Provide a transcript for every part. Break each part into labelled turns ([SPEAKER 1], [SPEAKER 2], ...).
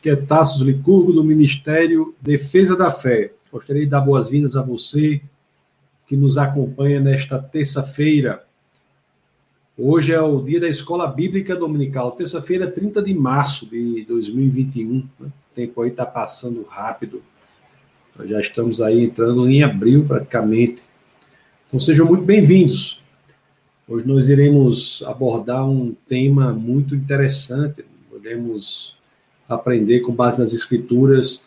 [SPEAKER 1] que é Tassos Licurgo, do Ministério Defesa da Fé. Gostaria de dar boas-vindas a você que nos acompanha nesta terça-feira. Hoje é o dia da Escola Bíblica Dominical, terça-feira, 30 de março de 2021. O tempo aí está passando rápido. Nós já estamos aí entrando em abril praticamente. Então sejam muito bem-vindos. Hoje nós iremos abordar um tema muito interessante. Podemos aprender com base nas escrituras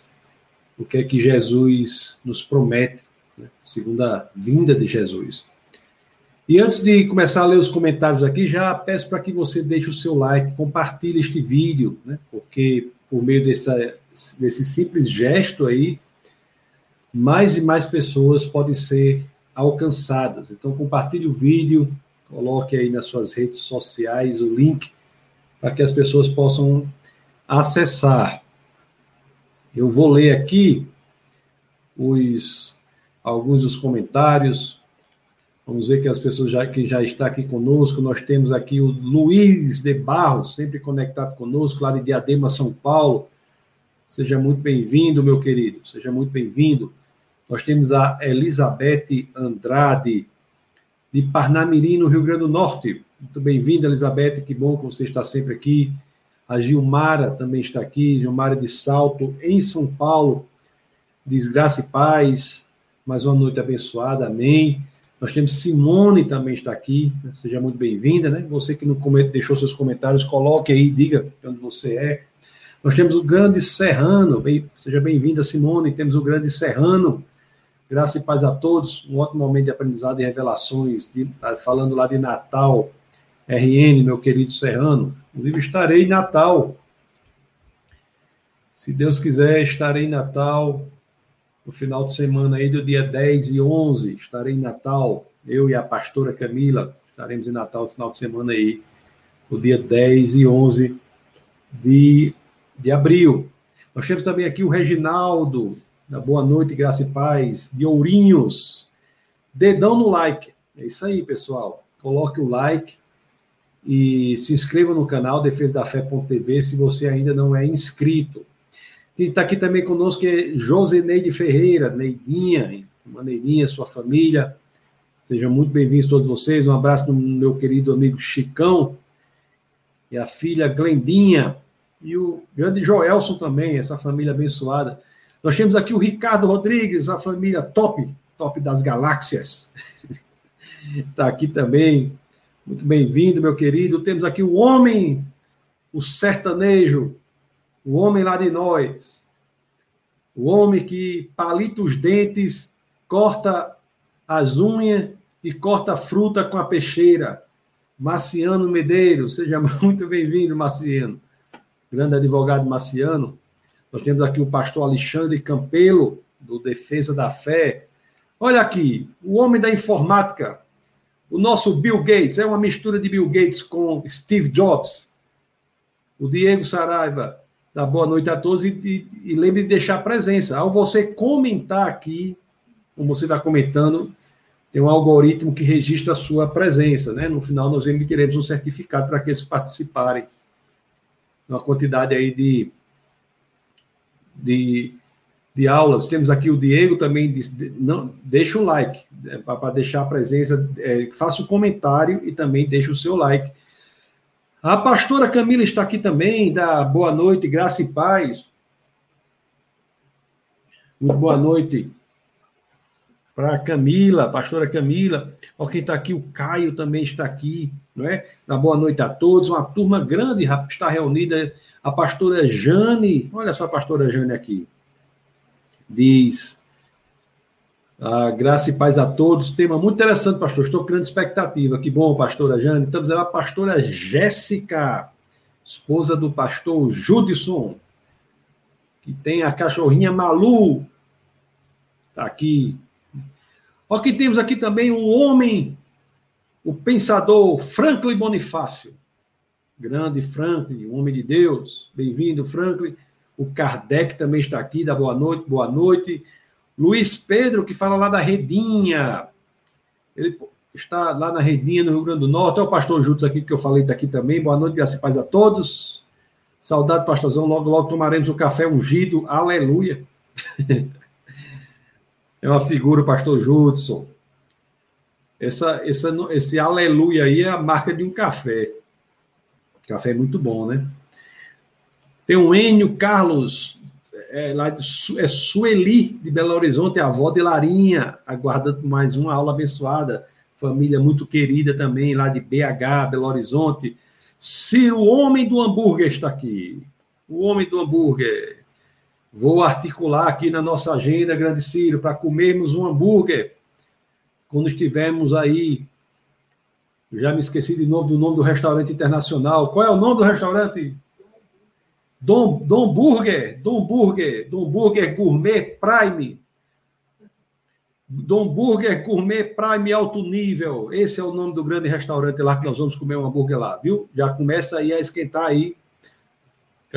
[SPEAKER 1] o que é que Jesus nos promete, né? segunda vinda de Jesus. E antes de começar a ler os comentários aqui, já peço para que você deixe o seu like, compartilhe este vídeo, né? porque por meio dessa, desse simples gesto aí, mais e mais pessoas podem ser alcançadas. Então, compartilhe o vídeo, coloque aí nas suas redes sociais o link para que as pessoas possam acessar. Eu vou ler aqui os alguns dos comentários. Vamos ver que as pessoas já que já está aqui conosco. Nós temos aqui o Luiz de Barros, sempre conectado conosco, lá de Diadema, São Paulo. Seja muito bem-vindo, meu querido. Seja muito bem-vindo. Nós temos a Elizabeth Andrade, de Parnamirim, no Rio Grande do Norte. Muito bem-vinda, Elizabeth. Que bom que você está sempre aqui. A Gilmara também está aqui, Gilmara de Salto, em São Paulo. Desgraça e paz. Mais uma noite abençoada, amém. Nós temos Simone também está aqui, seja muito bem-vinda, né? Você que não deixou seus comentários, coloque aí, diga de onde você é. Nós temos o grande Serrano, bem, seja bem-vinda, Simone. Temos o grande Serrano, graça e paz a todos. Um ótimo momento de aprendizado e revelações, de, tá falando lá de Natal, RN, meu querido Serrano. Inclusive, estarei em Natal. Se Deus quiser, estarei em Natal no final de semana aí do dia 10 e 11. Estarei em Natal. Eu e a pastora Camila estaremos em Natal no final de semana aí, no dia 10 e 11 de, de abril. Nós temos também aqui o Reginaldo, da Boa Noite, Graça e Paz, de Ourinhos. Dedão no like. É isso aí, pessoal. Coloque o like e se inscreva no canal Defesa da Fé.tv se você ainda não é inscrito. Quem está aqui também conosco é Joseneide Ferreira, Neidinha, Maneirinha, sua família. Sejam muito bem-vindos todos vocês. Um abraço no meu querido amigo Chicão e a filha Glendinha e o grande Joelson também, essa família abençoada. Nós temos aqui o Ricardo Rodrigues, a família top, top das galáxias. Está aqui também muito bem-vindo, meu querido. Temos aqui o homem, o sertanejo, o homem lá de nós. O homem que palita os dentes, corta as unhas e corta a fruta com a peixeira. Marciano Medeiros, seja muito bem-vindo, Marciano. Grande advogado Marciano. Nós temos aqui o pastor Alexandre Campelo, do Defesa da Fé. Olha aqui, o homem da informática, o nosso Bill Gates é uma mistura de Bill Gates com Steve Jobs. O Diego Saraiva, dá boa noite a todos e, e, e lembre de deixar a presença. Ao você comentar aqui, como você está comentando, tem um algoritmo que registra a sua presença, né? No final nós emitiremos um certificado para que eles participarem. Uma quantidade aí de, de de aulas. Temos aqui o Diego também, não, deixa o like, é, para deixar a presença, é, faça o um comentário e também deixa o seu like. A pastora Camila está aqui também, da boa noite, graça e paz. Muito boa noite para Camila, pastora Camila. Olha quem está aqui, o Caio também está aqui, não é? Na boa noite a todos. Uma turma grande está reunida. A pastora Jane, olha só a pastora Jane aqui diz. Ah, graça e paz a todos. Tema muito interessante, pastor. Estou criando expectativa. Que bom, pastora Jane. Estamos a pastora Jéssica, esposa do pastor Judson, que tem a cachorrinha Malu. Está aqui. Olha que temos aqui também um homem, o pensador Franklin Bonifácio. Grande Franklin, um homem de Deus. Bem-vindo, Franklin. O Kardec também está aqui, da boa noite, boa noite. Luiz Pedro, que fala lá da Redinha. Ele está lá na Redinha, no Rio Grande do Norte. É o pastor Juntos aqui, que eu falei, está aqui também. Boa noite, graças e paz a todos. Saudade, pastorzão. Logo, logo tomaremos o café ungido. Aleluia. é uma figura, pastor Judson. Essa, essa, esse aleluia aí é a marca de um café. Café é muito bom, né? Tem um Enio Carlos, é, lá de é Sueli, de Belo Horizonte, avó de Larinha, aguardando mais uma aula abençoada. Família muito querida também, lá de BH, Belo Horizonte. Ciro, o homem do hambúrguer, está aqui. O homem do hambúrguer. Vou articular aqui na nossa agenda, grande Ciro, para comermos um hambúrguer. Quando estivermos aí. Já me esqueci de novo do nome do restaurante internacional. Qual é o nome do restaurante? Dom, Dom Burger. Dom Burger. Dom Burger Gourmet Prime. Dom Burger Gourmet Prime Alto Nível. Esse é o nome do grande restaurante lá que nós vamos comer um hambúrguer lá, viu? Já começa aí a esquentar aí.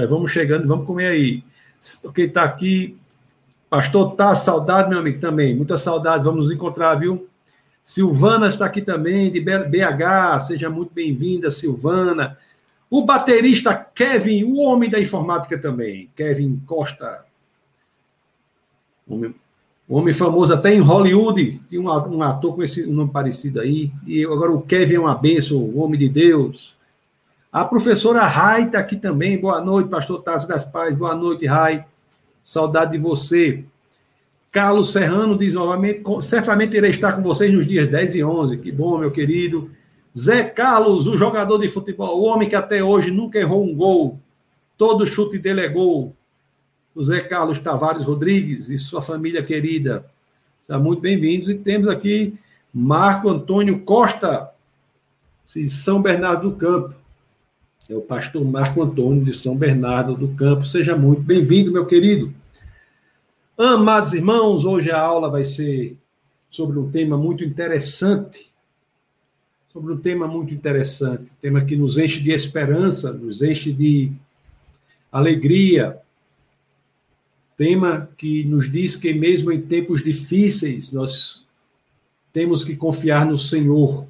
[SPEAKER 1] Vamos chegando, vamos comer aí. Quem está aqui, Pastor Tá, saudade, meu amigo, também. Muita saudade, vamos nos encontrar, viu? Silvana está aqui também, de BH. Seja muito bem-vinda, Silvana. O baterista Kevin, o homem da informática também. Kevin Costa. Homem homem famoso até em Hollywood, tinha um, um ator com esse nome parecido aí, e agora o Kevin é uma benção, o homem de Deus. A professora Rai está aqui também, boa noite, pastor Tassi das Paz, boa noite, Rai, saudade de você. Carlos Serrano diz novamente, certamente irei estar com vocês nos dias 10 e 11, que bom, meu querido. Zé Carlos, o jogador de futebol, o homem que até hoje nunca errou um gol, todo chute dele é gol, José Carlos Tavares Rodrigues e sua família querida. Sejam muito bem-vindos. E temos aqui Marco Antônio Costa, de São Bernardo do Campo. É o pastor Marco Antônio de São Bernardo do Campo. Seja muito bem-vindo, meu querido. Amados irmãos, hoje a aula vai ser sobre um tema muito interessante. Sobre um tema muito interessante, um tema que nos enche de esperança, nos enche de alegria, tema que nos diz que, mesmo em tempos difíceis, nós temos que confiar no Senhor.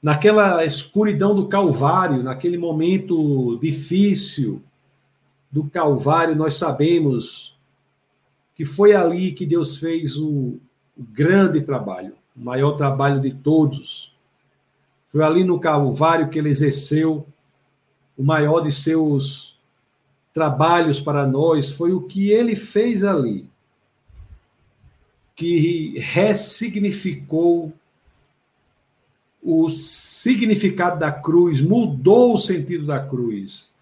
[SPEAKER 1] Naquela escuridão do Calvário, naquele momento difícil do Calvário, nós sabemos que foi ali que Deus fez o, o grande trabalho, o maior trabalho de todos. Foi ali no Calvário que ele exerceu o maior de seus trabalhos para nós foi o que ele fez ali, que ressignificou o significado da cruz, mudou o sentido da cruz.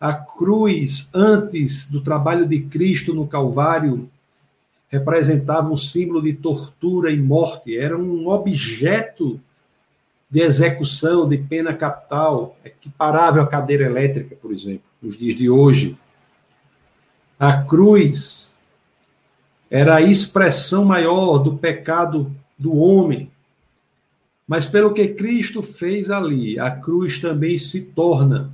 [SPEAKER 1] A cruz, antes do trabalho de Cristo no Calvário, representava um símbolo de tortura e morte, era um objeto de execução de pena capital, equiparável à cadeira elétrica, por exemplo nos dias de hoje. A cruz era a expressão maior do pecado do homem. Mas pelo que Cristo fez ali, a cruz também se torna,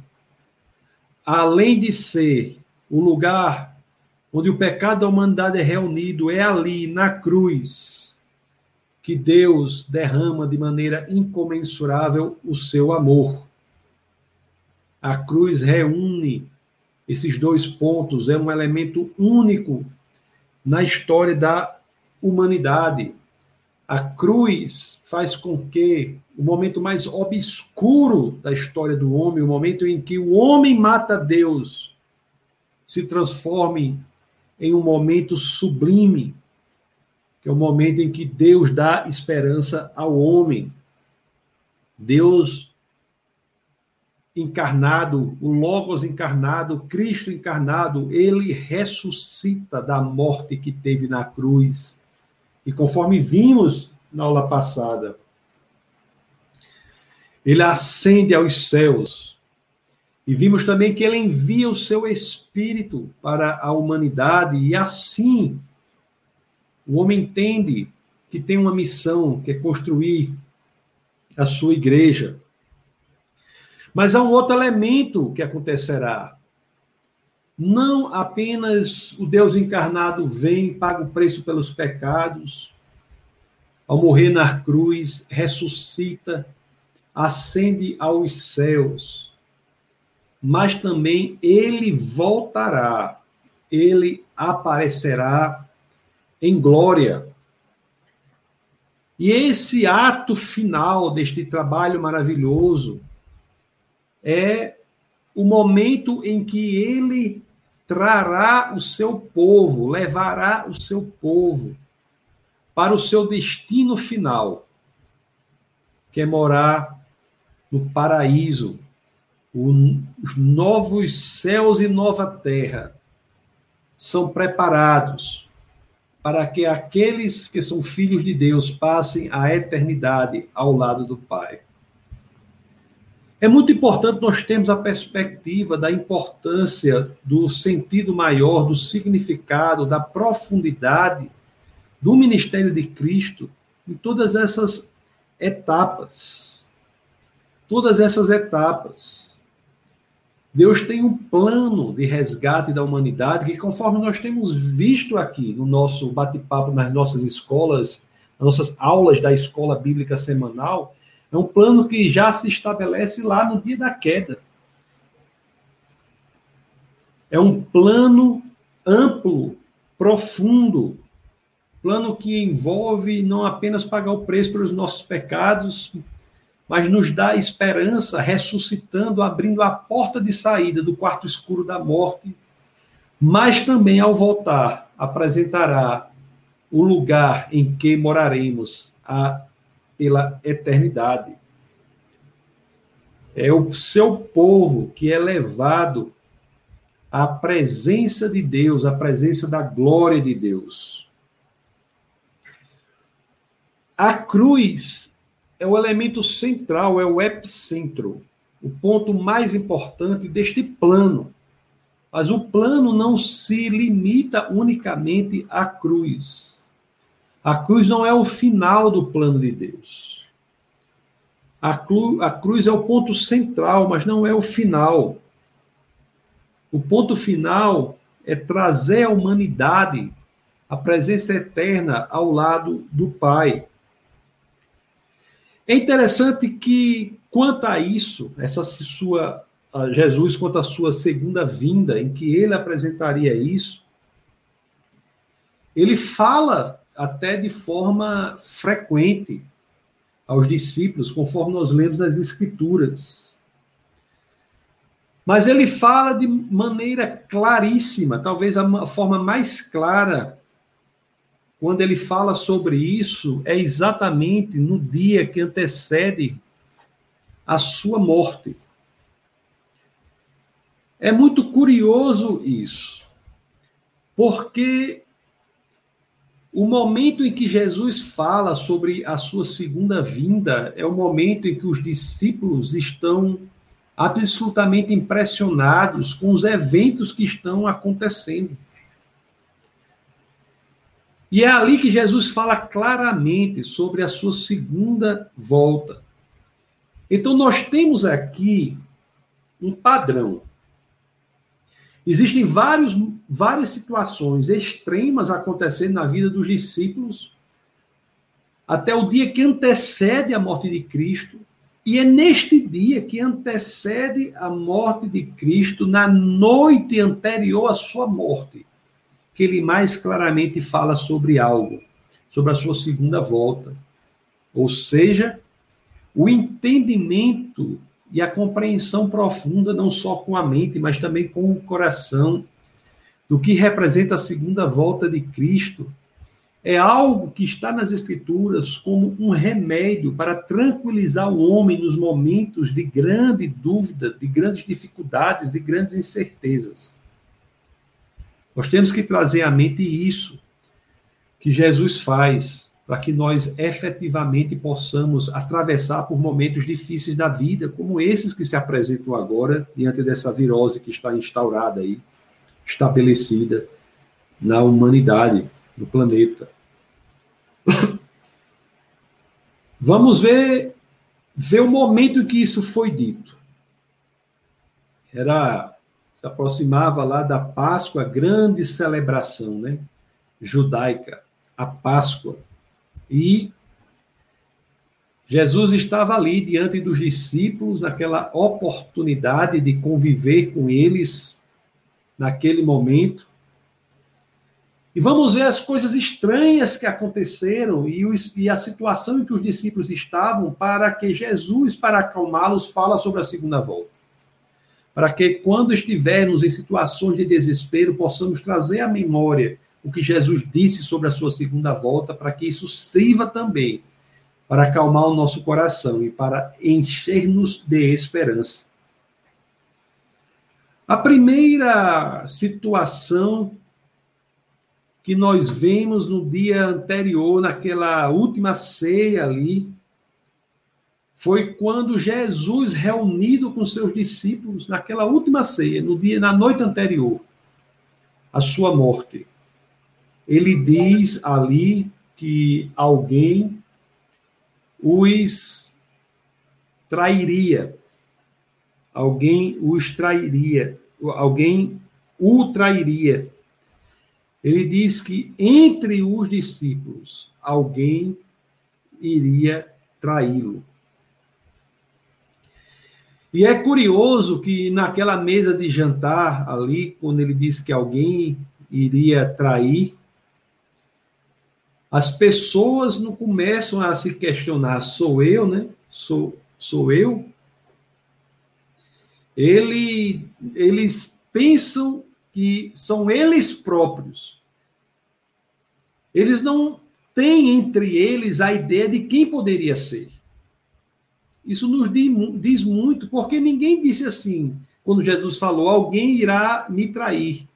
[SPEAKER 1] além de ser o lugar onde o pecado da humanidade é reunido, é ali, na cruz, que Deus derrama de maneira incomensurável o seu amor. A cruz reúne esses dois pontos, é um elemento único na história da humanidade. A cruz faz com que o momento mais obscuro da história do homem, o momento em que o homem mata Deus, se transforme em um momento sublime, que é o momento em que Deus dá esperança ao homem. Deus encarnado, o Logos encarnado, Cristo encarnado, ele ressuscita da morte que teve na cruz. E conforme vimos na aula passada, ele ascende aos céus. E vimos também que ele envia o seu espírito para a humanidade, e assim o homem entende que tem uma missão, que é construir a sua igreja. Mas há um outro elemento que acontecerá. Não apenas o Deus encarnado vem, paga o preço pelos pecados, ao morrer na cruz, ressuscita, ascende aos céus. Mas também ele voltará, ele aparecerá em glória. E esse ato final deste trabalho maravilhoso é o momento em que ele trará o seu povo, levará o seu povo para o seu destino final, que é morar no paraíso, os novos céus e nova terra são preparados para que aqueles que são filhos de Deus passem a eternidade ao lado do Pai. É muito importante nós termos a perspectiva da importância do sentido maior, do significado, da profundidade do ministério de Cristo em todas essas etapas. Todas essas etapas. Deus tem um plano de resgate da humanidade que, conforme nós temos visto aqui no nosso bate-papo nas nossas escolas, nas nossas aulas da escola bíblica semanal, é um plano que já se estabelece lá no dia da queda. É um plano amplo, profundo, plano que envolve não apenas pagar o preço pelos nossos pecados, mas nos dá esperança, ressuscitando, abrindo a porta de saída do quarto escuro da morte, mas também ao voltar apresentará o lugar em que moraremos a pela eternidade. É o seu povo que é levado à presença de Deus, à presença da glória de Deus. A cruz é o elemento central, é o epicentro, o ponto mais importante deste plano. Mas o plano não se limita unicamente à cruz. A cruz não é o final do plano de Deus. A, cru, a cruz é o ponto central, mas não é o final. O ponto final é trazer a humanidade, a presença eterna ao lado do Pai. É interessante que, quanto a isso, essa sua Jesus, quanto à sua segunda vinda, em que ele apresentaria isso, ele fala até de forma frequente aos discípulos, conforme nós lemos nas Escrituras. Mas ele fala de maneira claríssima, talvez a forma mais clara, quando ele fala sobre isso, é exatamente no dia que antecede a sua morte. É muito curioso isso, porque o momento em que Jesus fala sobre a sua segunda vinda é o momento em que os discípulos estão absolutamente impressionados com os eventos que estão acontecendo. E é ali que Jesus fala claramente sobre a sua segunda volta. Então, nós temos aqui um padrão. Existem vários, várias situações extremas acontecendo na vida dos discípulos até o dia que antecede a morte de Cristo. E é neste dia que antecede a morte de Cristo, na noite anterior à sua morte, que ele mais claramente fala sobre algo, sobre a sua segunda volta. Ou seja, o entendimento e a compreensão profunda, não só com a mente, mas também com o coração, do que representa a segunda volta de Cristo, é algo que está nas Escrituras como um remédio para tranquilizar o homem nos momentos de grande dúvida, de grandes dificuldades, de grandes incertezas. Nós temos que trazer à mente isso que Jesus faz para que nós efetivamente possamos atravessar por momentos difíceis da vida, como esses que se apresentam agora, diante dessa virose que está instaurada aí, estabelecida na humanidade, no planeta. Vamos ver, ver o momento em que isso foi dito. Era se aproximava lá da Páscoa, grande celebração, né? Judaica, a Páscoa. E Jesus estava ali diante dos discípulos, naquela oportunidade de conviver com eles naquele momento. E vamos ver as coisas estranhas que aconteceram e, os, e, a situação em que os discípulos estavam para que Jesus, para acalmá-los, fala sobre a segunda volta. Para que quando estivermos em situações de desespero, possamos trazer à memória o que Jesus disse sobre a sua segunda volta, para que isso sirva também para acalmar o nosso coração e para encher-nos de esperança. A primeira situação que nós vemos no dia anterior, naquela última ceia ali, foi quando Jesus, reunido com seus discípulos, naquela última ceia, no dia, na noite anterior, à sua morte, ele diz ali que alguém os trairia. Alguém os trairia. Alguém o trairia. Ele diz que entre os discípulos alguém iria traí-lo. E é curioso que naquela mesa de jantar ali, quando ele diz que alguém iria trair, as pessoas não começam a se questionar: sou eu, né? Sou, sou eu? Ele, eles pensam que são eles próprios. Eles não têm entre eles a ideia de quem poderia ser. Isso nos diz muito, porque ninguém disse assim, quando Jesus falou: alguém irá me trair.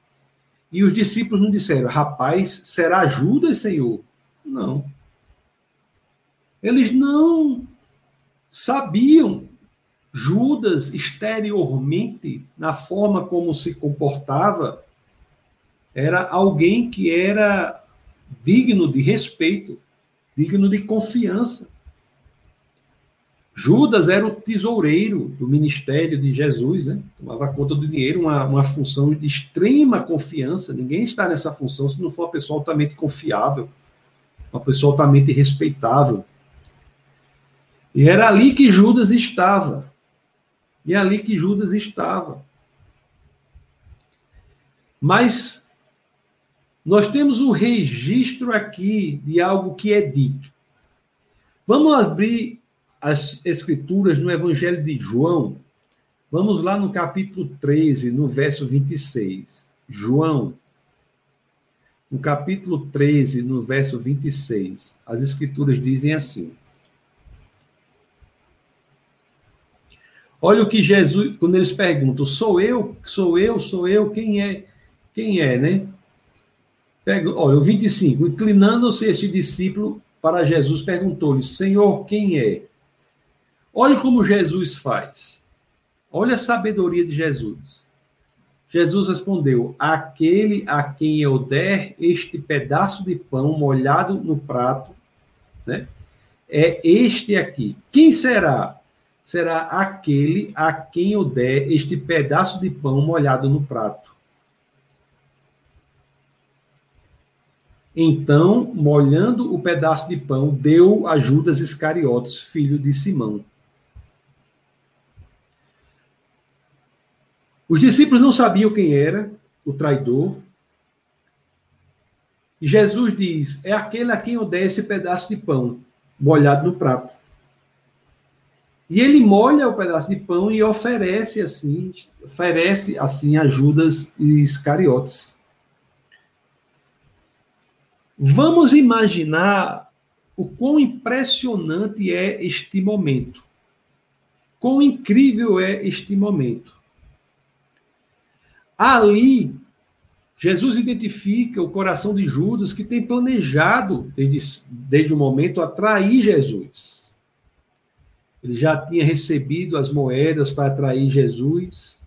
[SPEAKER 1] E os discípulos não disseram: rapaz, será Judas, Senhor? Não. Eles não sabiam Judas exteriormente, na forma como se comportava, era alguém que era digno de respeito, digno de confiança. Judas era o tesoureiro do ministério de Jesus, né? tomava conta do dinheiro, uma, uma função de extrema confiança. Ninguém está nessa função se não for uma pessoa altamente confiável, uma pessoa altamente respeitável. E era ali que Judas estava. E é ali que Judas estava. Mas nós temos um registro aqui de algo que é dito. Vamos abrir as escrituras no Evangelho de João. Vamos lá no capítulo 13, no verso 26. João, no capítulo 13, no verso 26. As escrituras dizem assim: Olha o que Jesus, quando eles perguntam, sou eu, sou eu, sou eu, quem é? Quem é, né? Pega, olha, o 25, inclinando-se este discípulo para Jesus, perguntou-lhe, Senhor, quem é? Olha como Jesus faz. Olha a sabedoria de Jesus. Jesus respondeu: Aquele a quem eu der este pedaço de pão molhado no prato, né? É este aqui. Quem será? será aquele a quem eu der este pedaço de pão molhado no prato. Então, molhando o pedaço de pão, deu a Judas Iscariotes, filho de Simão. Os discípulos não sabiam quem era o traidor. E Jesus diz: É aquele a quem eu der esse pedaço de pão molhado no prato. E ele molha o pedaço de pão e oferece assim, oferece assim a Judas Iscariotes. Vamos imaginar o quão impressionante é este momento. Quão incrível é este momento. Ali, Jesus identifica o coração de Judas que tem planejado, desde, desde o momento, atrair Jesus. Ele já tinha recebido as moedas para atrair Jesus.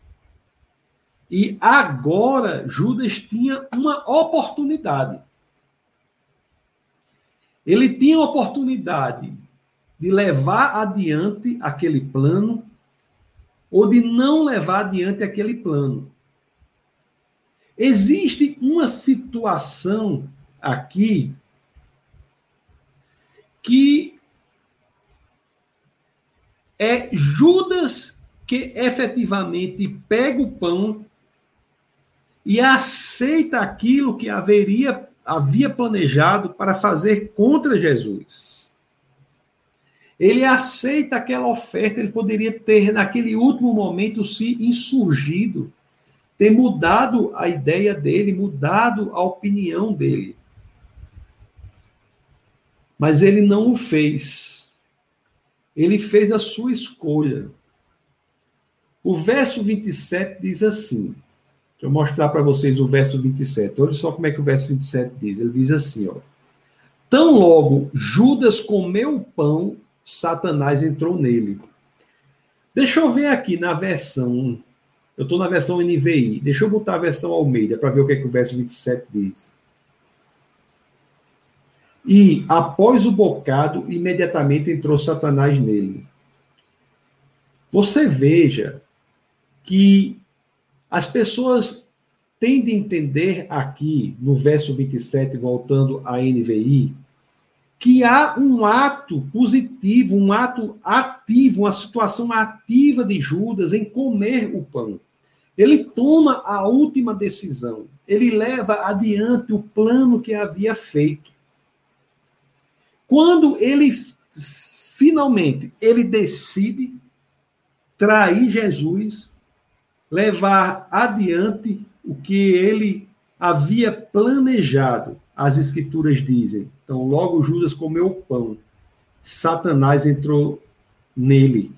[SPEAKER 1] E agora Judas tinha uma oportunidade. Ele tinha a oportunidade de levar adiante aquele plano ou de não levar adiante aquele plano. Existe uma situação aqui que é Judas que efetivamente pega o pão e aceita aquilo que haveria havia planejado para fazer contra Jesus. Ele aceita aquela oferta, ele poderia ter, naquele último momento, se insurgido, ter mudado a ideia dele, mudado a opinião dele. Mas ele não o fez. Ele fez a sua escolha. O verso 27 diz assim: Deixa eu mostrar para vocês o verso 27. Olha só como é que o verso 27 diz. Ele diz assim, ó. Tão logo Judas comeu o pão, Satanás entrou nele. Deixa eu ver aqui na versão. Eu estou na versão NVI. Deixa eu botar a versão Almeida para ver o que, é que o verso 27 diz. E, após o bocado, imediatamente entrou Satanás nele. Você veja que as pessoas tendem a entender aqui, no verso 27, voltando à NVI, que há um ato positivo, um ato ativo, uma situação ativa de Judas em comer o pão. Ele toma a última decisão, ele leva adiante o plano que havia feito. Quando ele finalmente ele decide trair Jesus, levar adiante o que ele havia planejado. As escrituras dizem. Então, logo Judas comeu o pão. Satanás entrou nele.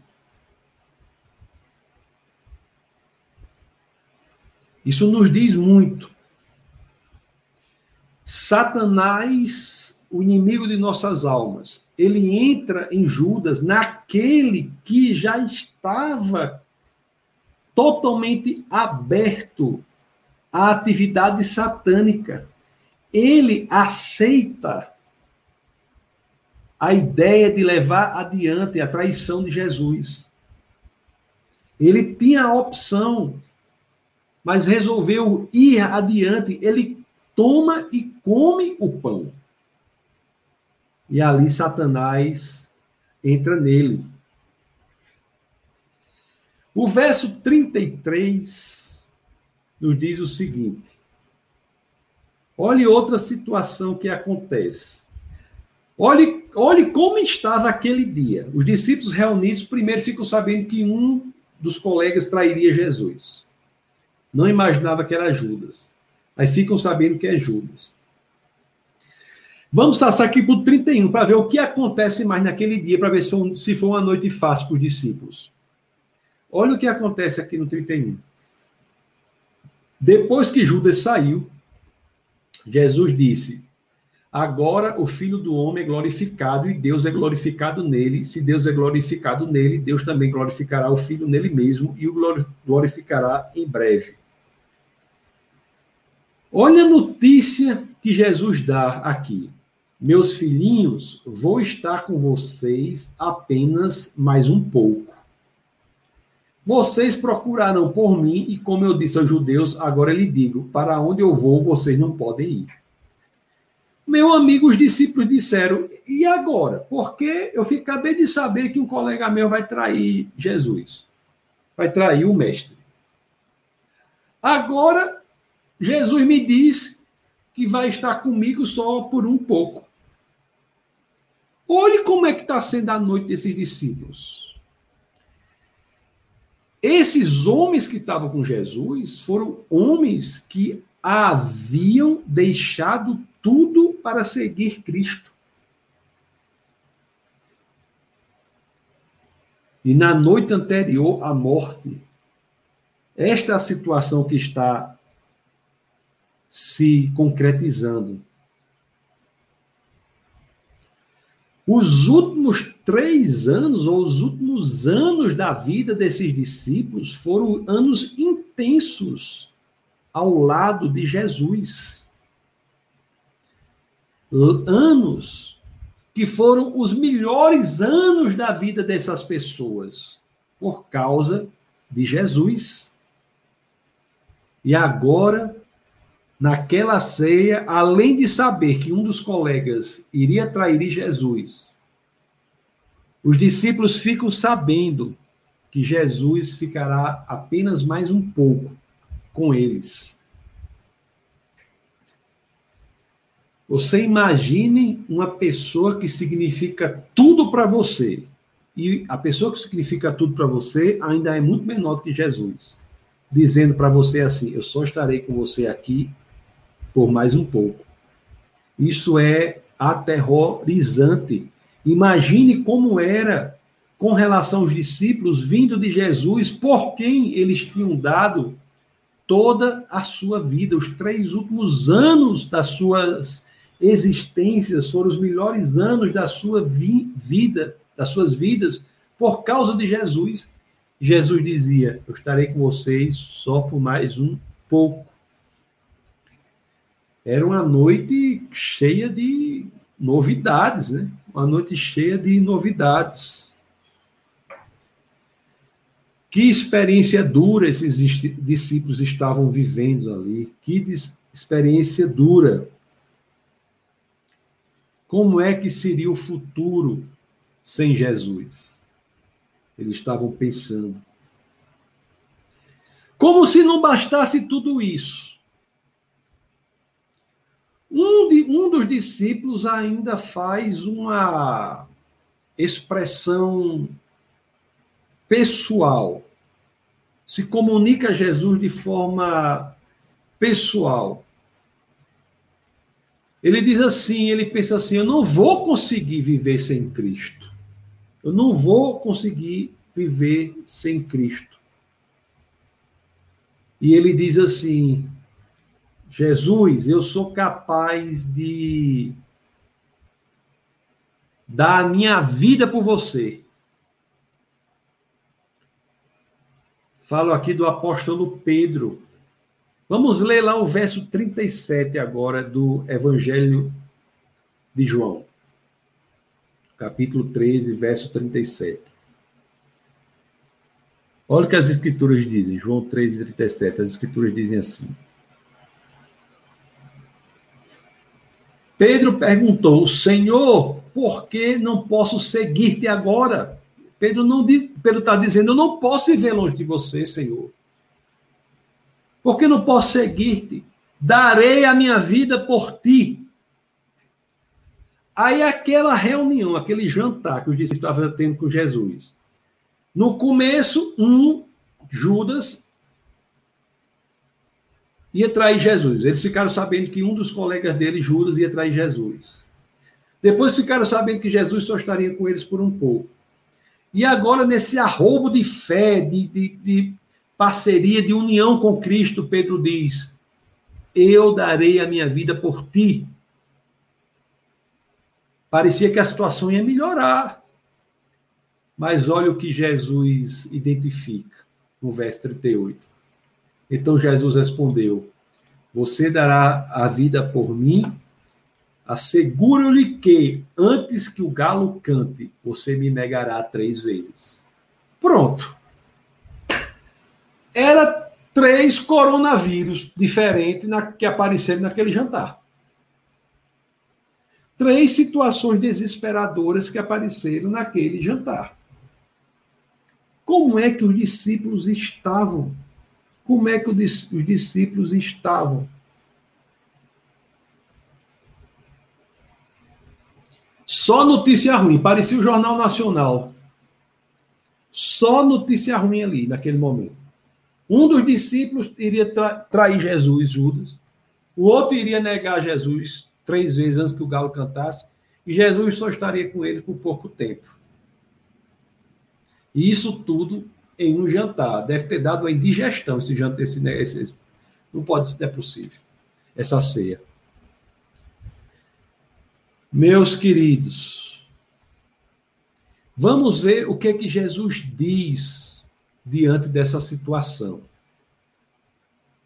[SPEAKER 1] Isso nos diz muito. Satanás, o inimigo de nossas almas, ele entra em Judas naquele que já estava totalmente aberto à atividade satânica. Ele aceita a ideia de levar adiante a traição de Jesus. Ele tinha a opção, mas resolveu ir adiante. Ele toma e come o pão. E ali Satanás entra nele. O verso 33 nos diz o seguinte: olhe outra situação que acontece. Olhe, olhe como estava aquele dia. Os discípulos reunidos primeiro ficam sabendo que um dos colegas trairia Jesus. Não imaginava que era Judas. Aí ficam sabendo que é Judas. Vamos passar aqui para o 31 para ver o que acontece mais naquele dia, para ver se foi uma noite fácil para os discípulos. Olha o que acontece aqui no 31. Depois que Judas saiu, Jesus disse: Agora o Filho do Homem é glorificado e Deus é glorificado nele. Se Deus é glorificado nele, Deus também glorificará o Filho nele mesmo e o glorificará em breve. Olha a notícia que Jesus dá aqui. Meus filhinhos, vou estar com vocês apenas mais um pouco. Vocês procurarão por mim, e como eu disse aos judeus, agora lhe digo: para onde eu vou, vocês não podem ir. Meu amigo, os discípulos disseram: e agora? Porque eu acabei de saber que um colega meu vai trair Jesus, vai trair o mestre. Agora, Jesus me diz que vai estar comigo só por um pouco. Olhe como é que está sendo a noite desses discípulos. Esses homens que estavam com Jesus foram homens que haviam deixado tudo para seguir Cristo. E na noite anterior à morte, esta é a situação que está se concretizando. Os últimos três anos, ou os últimos anos da vida desses discípulos, foram anos intensos ao lado de Jesus. Anos que foram os melhores anos da vida dessas pessoas, por causa de Jesus. E agora naquela ceia, além de saber que um dos colegas iria trair Jesus, Os discípulos ficam sabendo que Jesus ficará apenas mais um pouco com eles. Você imagine uma pessoa que significa tudo para você. E a pessoa que significa tudo para você ainda é muito menor do que Jesus. Dizendo para você assim: Eu só estarei com você aqui por mais um pouco. Isso é aterrorizante. Imagine como era com relação aos discípulos vindo de Jesus, por quem eles tinham dado toda a sua vida, os três últimos anos das suas existências foram os melhores anos da sua vi vida, das suas vidas, por causa de Jesus. Jesus dizia: Eu estarei com vocês só por mais um pouco. Era uma noite cheia de novidades, né? Uma noite cheia de novidades. Que experiência dura esses discípulos estavam vivendo ali. Que experiência dura. Como é que seria o futuro sem Jesus? Eles estavam pensando. Como se não bastasse tudo isso. Um, de, um dos discípulos ainda faz uma expressão pessoal, se comunica a Jesus de forma pessoal. Ele diz assim, ele pensa assim, eu não vou conseguir viver sem Cristo. Eu não vou conseguir viver sem Cristo. E ele diz assim: Jesus, eu sou capaz de dar a minha vida por você. Falo aqui do apóstolo Pedro. Vamos ler lá o verso 37 agora do Evangelho de João. Capítulo 13, verso 37. Olha o que as escrituras dizem, João 13, 37. As escrituras dizem assim. Pedro perguntou: Senhor, por que não posso seguir-te agora? Pedro Pedro está dizendo: Eu não posso viver longe de você, Senhor. Porque não posso seguir-te. Darei a minha vida por ti. Aí aquela reunião, aquele jantar que os discípulos estavam tendo com Jesus. No começo, um, Judas, ia trair Jesus. Eles ficaram sabendo que um dos colegas dele, Judas, ia trair Jesus. Depois ficaram sabendo que Jesus só estaria com eles por um pouco. E agora, nesse arrobo de fé, de, de, de parceria, de união com Cristo, Pedro diz: Eu darei a minha vida por ti. Parecia que a situação ia melhorar. Mas olha o que Jesus identifica no verso 38. Então Jesus respondeu: Você dará a vida por mim? Asseguro-lhe que, antes que o galo cante, você me negará três vezes. Pronto. Era três coronavírus diferentes na, que apareceram naquele jantar. Três situações desesperadoras que apareceram naquele jantar. Como é que os discípulos estavam? Como é que os discípulos estavam? Só notícia ruim, parecia o Jornal Nacional. Só notícia ruim ali, naquele momento. Um dos discípulos iria tra trair Jesus, Judas. O outro iria negar Jesus três vezes antes que o galo cantasse. E Jesus só estaria com ele por pouco tempo. E isso tudo em um jantar. Deve ter dado uma indigestão esse jantar. Esse, esse, não pode ser é possível. Essa ceia. Meus queridos, vamos ver o que é que Jesus diz diante dessa situação.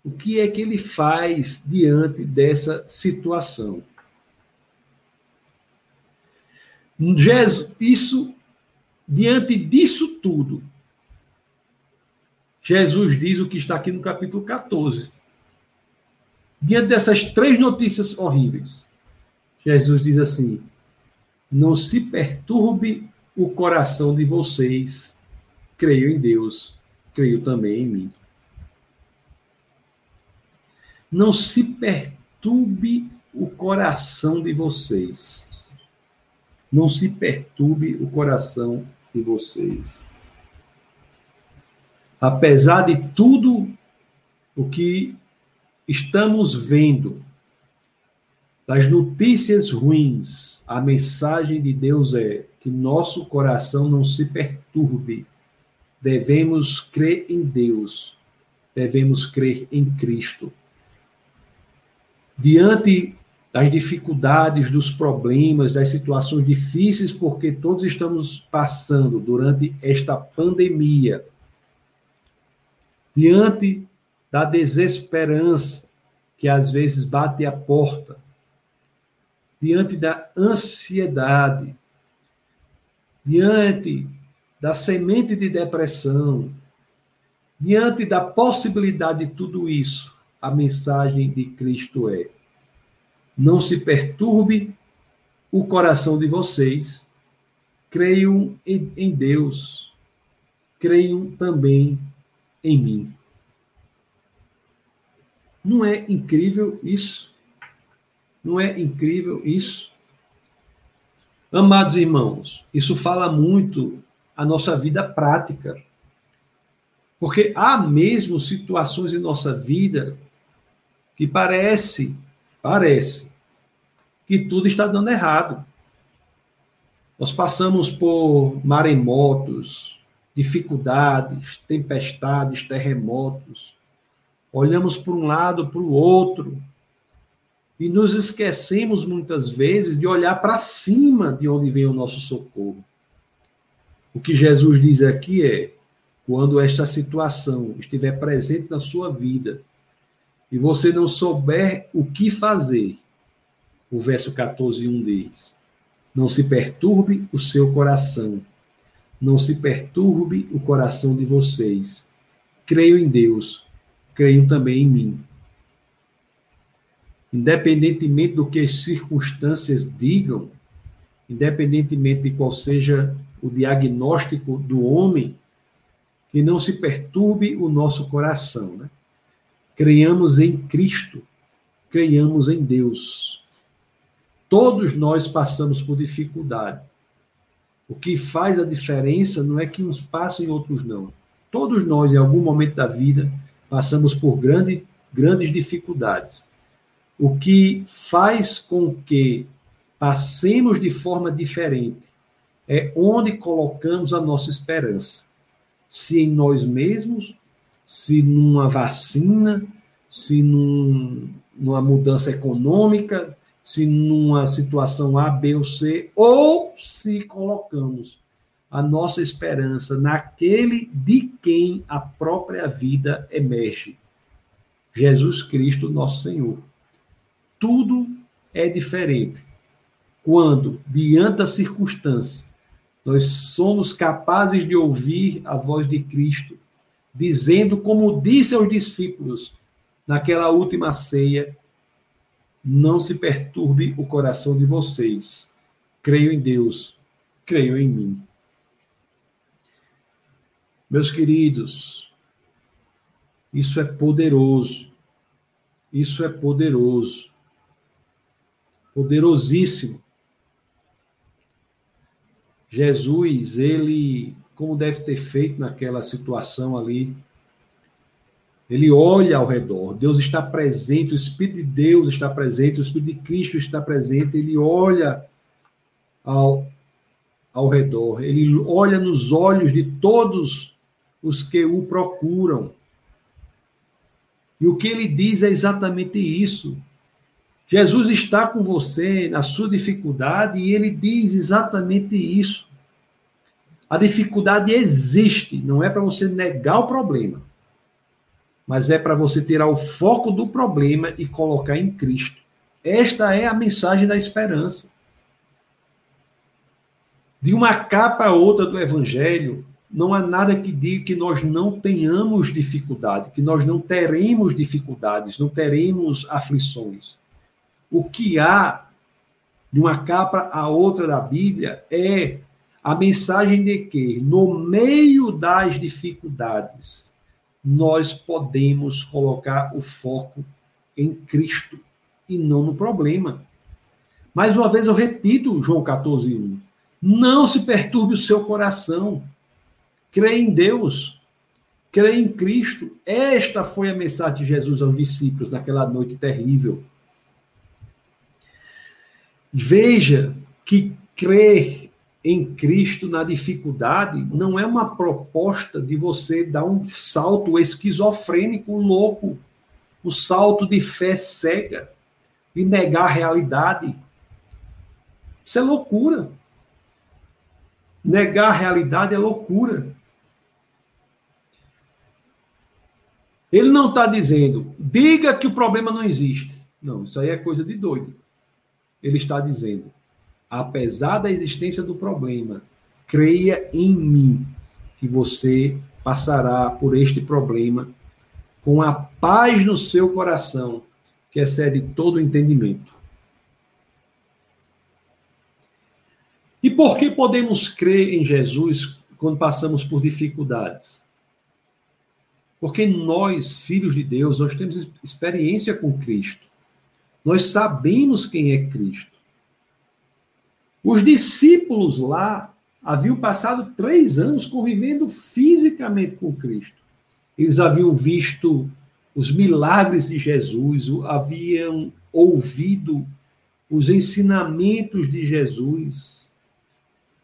[SPEAKER 1] O que é que ele faz diante dessa situação? Jesus, isso, diante disso tudo, Jesus diz o que está aqui no capítulo 14. Diante dessas três notícias horríveis, Jesus diz assim: Não se perturbe o coração de vocês. Creio em Deus, creio também em mim. Não se perturbe o coração de vocês. Não se perturbe o coração de vocês. Apesar de tudo o que estamos vendo, das notícias ruins, a mensagem de Deus é que nosso coração não se perturbe. Devemos crer em Deus, devemos crer em Cristo. Diante das dificuldades, dos problemas, das situações difíceis, porque todos estamos passando durante esta pandemia, diante da desesperança que às vezes bate a porta, diante da ansiedade, diante da semente de depressão, diante da possibilidade de tudo isso, a mensagem de Cristo é: não se perturbe o coração de vocês, creiam em Deus, creiam também em mim. Não é incrível isso? Não é incrível isso? Amados irmãos, isso fala muito a nossa vida prática. Porque há mesmo situações em nossa vida que parece, parece, que tudo está dando errado. Nós passamos por maremotos, dificuldades, tempestades, terremotos. Olhamos para um lado, para o outro, e nos esquecemos muitas vezes de olhar para cima de onde vem o nosso socorro. O que Jesus diz aqui é: quando esta situação estiver presente na sua vida, e você não souber o que fazer, o verso 14, 1 diz: Não se perturbe o seu coração, não se perturbe o coração de vocês. Creio em Deus, creio também em mim. Independentemente do que as circunstâncias digam, independentemente de qual seja o diagnóstico do homem, que não se perturbe o nosso coração, né? Creiamos em Cristo, creiamos em Deus. Todos nós passamos por dificuldade. O que faz a diferença não é que uns passam e outros não. Todos nós, em algum momento da vida, passamos por grande, grandes dificuldades. O que faz com que passemos de forma diferente é onde colocamos a nossa esperança. Se em nós mesmos se numa vacina, se num, numa mudança econômica, se numa situação A, B ou C, ou se colocamos a nossa esperança naquele de quem a própria vida emerge, Jesus Cristo, nosso Senhor. Tudo é diferente quando, diante da circunstância, nós somos capazes de ouvir a voz de Cristo dizendo, como disse aos discípulos naquela última ceia: Não se perturbe o coração de vocês. Creio em Deus, creio em mim. Meus queridos, isso é poderoso. Isso é poderoso. Poderosíssimo. Jesus, ele como deve ter feito naquela situação ali. Ele olha ao redor, Deus está presente, o Espírito de Deus está presente, o Espírito de Cristo está presente, ele olha ao, ao redor, ele olha nos olhos de todos os que o procuram. E o que ele diz é exatamente isso. Jesus está com você na sua dificuldade e ele diz exatamente isso. A dificuldade existe, não é para você negar o problema, mas é para você tirar o foco do problema e colocar em Cristo. Esta é a mensagem da esperança. De uma capa a outra do Evangelho, não há nada que diga que nós não tenhamos dificuldade, que nós não teremos dificuldades, não teremos aflições. O que há de uma capa a outra da Bíblia é a mensagem de que, no meio das dificuldades, nós podemos colocar o foco em Cristo e não no problema. Mais uma vez eu repito João 14, 1. Não se perturbe o seu coração. Crê em Deus. Crê em Cristo. Esta foi a mensagem de Jesus aos discípulos naquela noite terrível. Veja que crer em Cristo na dificuldade não é uma proposta de você dar um salto esquizofrênico louco, o um salto de fé cega, de negar a realidade. Isso é loucura. Negar a realidade é loucura. Ele não está dizendo, diga que o problema não existe. Não, isso aí é coisa de doido. Ele está dizendo, apesar da existência do problema, creia em mim que você passará por este problema com a paz no seu coração, que excede todo entendimento. E por que podemos crer em Jesus quando passamos por dificuldades? Porque nós, filhos de Deus, nós temos experiência com Cristo. Nós sabemos quem é Cristo. Os discípulos lá haviam passado três anos convivendo fisicamente com Cristo. Eles haviam visto os milagres de Jesus, haviam ouvido os ensinamentos de Jesus,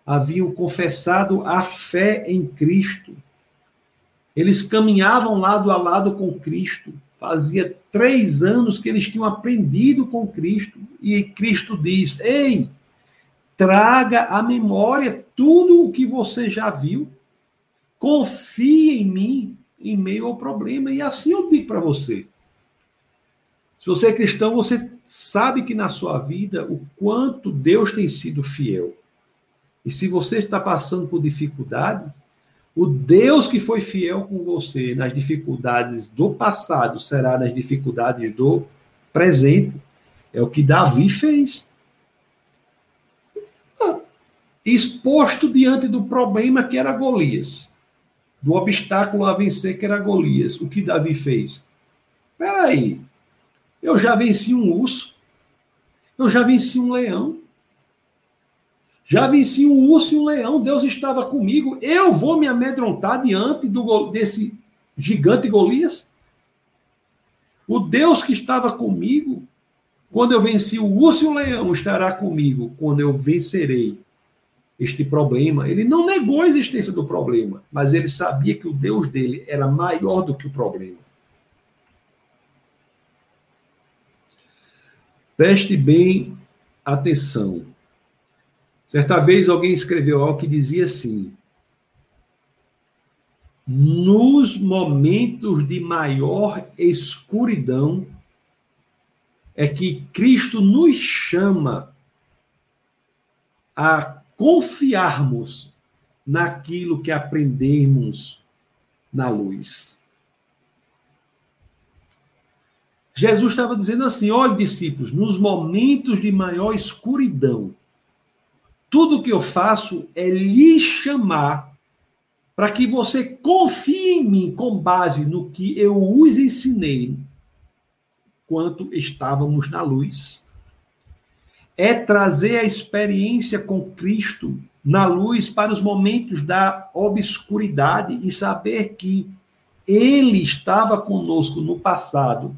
[SPEAKER 1] haviam confessado a fé em Cristo. Eles caminhavam lado a lado com Cristo. Fazia três anos que eles tinham aprendido com Cristo. E Cristo diz: Ei, traga à memória tudo o que você já viu. Confie em mim em meio ao problema. E assim eu digo para você. Se você é cristão, você sabe que na sua vida o quanto Deus tem sido fiel. E se você está passando por dificuldades, o Deus que foi fiel com você nas dificuldades do passado será nas dificuldades do presente. É o que Davi fez. Exposto diante do problema que era Golias, do obstáculo a vencer que era Golias, o que Davi fez? Espera aí, eu já venci um urso, eu já venci um leão, já venci um urso e um leão, Deus estava comigo. Eu vou me amedrontar diante do, desse gigante Golias? O Deus que estava comigo, quando eu venci o urso e o leão, estará comigo quando eu vencerei este problema. Ele não negou a existência do problema, mas ele sabia que o Deus dele era maior do que o problema. Preste bem atenção. Certa vez alguém escreveu algo que dizia assim: nos momentos de maior escuridão, é que Cristo nos chama a confiarmos naquilo que aprendemos na luz. Jesus estava dizendo assim: olha, discípulos, nos momentos de maior escuridão, tudo que eu faço é lhe chamar para que você confie em mim com base no que eu os ensinei quanto estávamos na luz. É trazer a experiência com Cristo na luz para os momentos da obscuridade e saber que ele estava conosco no passado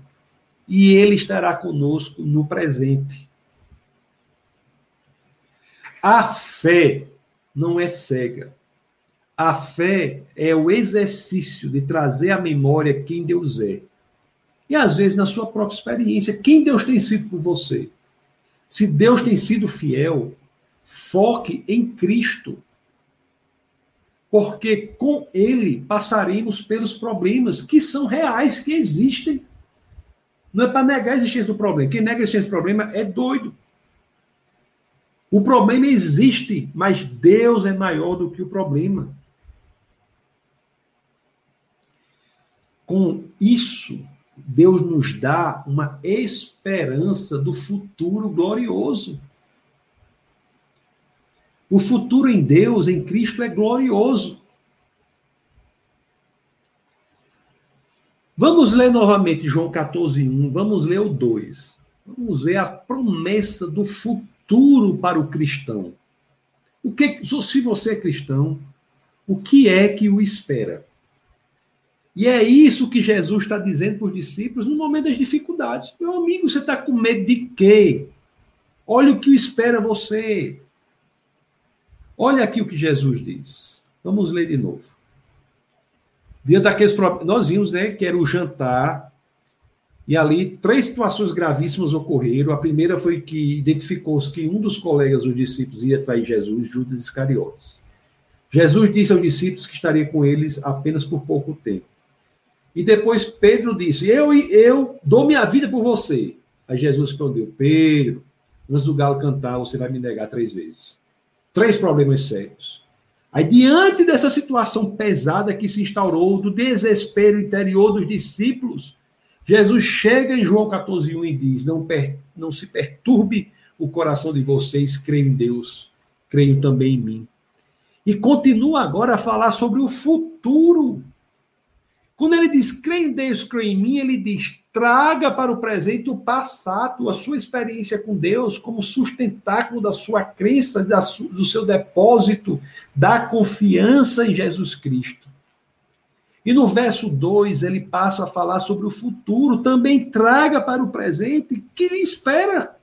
[SPEAKER 1] e ele estará conosco no presente. A fé não é cega. A fé é o exercício de trazer à memória quem Deus é. E às vezes, na sua própria experiência, quem Deus tem sido por você. Se Deus tem sido fiel, foque em Cristo. Porque com Ele passaremos pelos problemas que são reais, que existem. Não é para negar a existência do problema. Quem nega a existência do problema é doido. O problema existe, mas Deus é maior do que o problema. Com isso, Deus nos dá uma esperança do futuro glorioso. O futuro em Deus, em Cristo, é glorioso. Vamos ler novamente João 14, 1. Vamos ler o 2. Vamos ver a promessa do futuro para o cristão. O que, se você é cristão, o que é que o espera? E é isso que Jesus está dizendo para os discípulos no momento das dificuldades. Meu amigo, você está com medo de quê? Olha o que espera você. Olha aqui o que Jesus diz. Vamos ler de novo. Diante daqueles nós vimos, né, que era o jantar e ali três situações gravíssimas ocorreram. A primeira foi que identificou-se que um dos colegas dos discípulos ia trair Jesus, Judas Iscariotes. Jesus disse aos discípulos que estaria com eles apenas por pouco tempo. E depois Pedro disse: Eu eu dou minha vida por você. Aí Jesus respondeu: Pedro, antes do galo cantar, você vai me negar três vezes. Três problemas sérios. Aí, diante dessa situação pesada que se instaurou, do desespero interior dos discípulos, Jesus chega em João 14, 1 e diz: Não, per, não se perturbe o coração de vocês, creio em Deus, creio também em mim. E continua agora a falar sobre o futuro quando ele diz creio em Deus, creio em mim, ele diz traga para o presente o passado, a sua experiência com Deus, como sustentáculo da sua crença, da do seu depósito, da confiança em Jesus Cristo. E no verso 2 ele passa a falar sobre o futuro, também traga para o presente que lhe espera.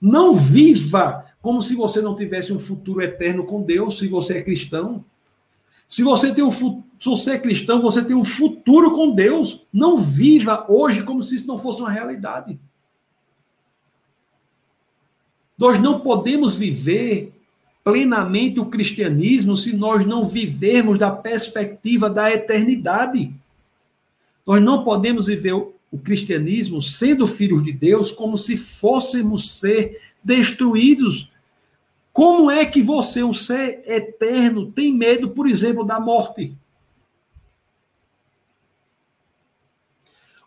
[SPEAKER 1] Não viva como se você não tivesse um futuro eterno com Deus, se você é cristão. Se você tem um se você é cristão, você tem um futuro com Deus. Não viva hoje como se isso não fosse uma realidade. Nós não podemos viver plenamente o cristianismo se nós não vivermos da perspectiva da eternidade. Nós não podemos viver o cristianismo sendo filhos de Deus como se fôssemos ser destruídos como é que você, um ser eterno, tem medo, por exemplo, da morte?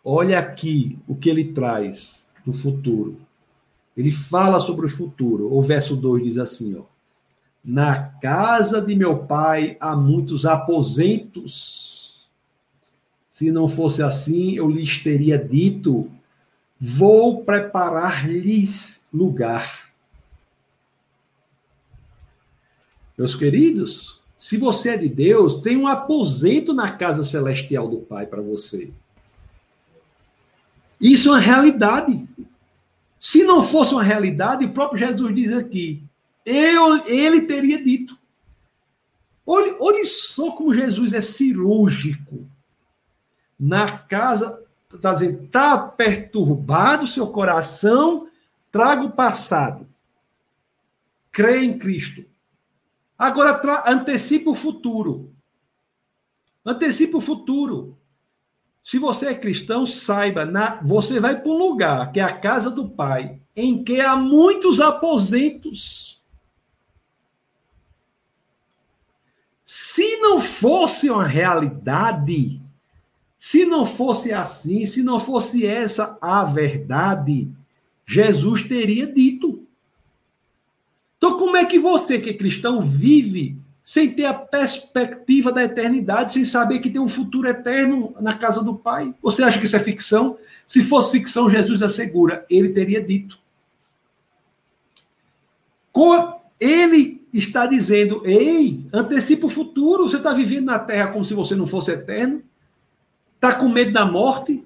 [SPEAKER 1] Olha aqui o que ele traz do futuro. Ele fala sobre o futuro. O verso 2 diz assim, ó: Na casa de meu pai há muitos aposentos. Se não fosse assim, eu lhes teria dito: Vou preparar-lhes lugar. Meus queridos, se você é de Deus, tem um aposento na casa celestial do Pai para você. Isso é uma realidade. Se não fosse uma realidade, o próprio Jesus diz aqui: eu, ele teria dito. Olhe, olhe só como Jesus é cirúrgico. Na casa, está dizendo, está perturbado seu coração, traga o passado. Crê em Cristo. Agora antecipa o futuro. Antecipa o futuro. Se você é cristão, saiba, na, você vai para um lugar, que é a casa do Pai, em que há muitos aposentos. Se não fosse uma realidade, se não fosse assim, se não fosse essa a verdade, Jesus teria dito. Então, como é que você, que é cristão, vive sem ter a perspectiva da eternidade, sem saber que tem um futuro eterno na casa do Pai? Você acha que isso é ficção? Se fosse ficção, Jesus assegura, ele teria dito. Ele está dizendo: ei, antecipa o futuro, você está vivendo na terra como se você não fosse eterno? Está com medo da morte?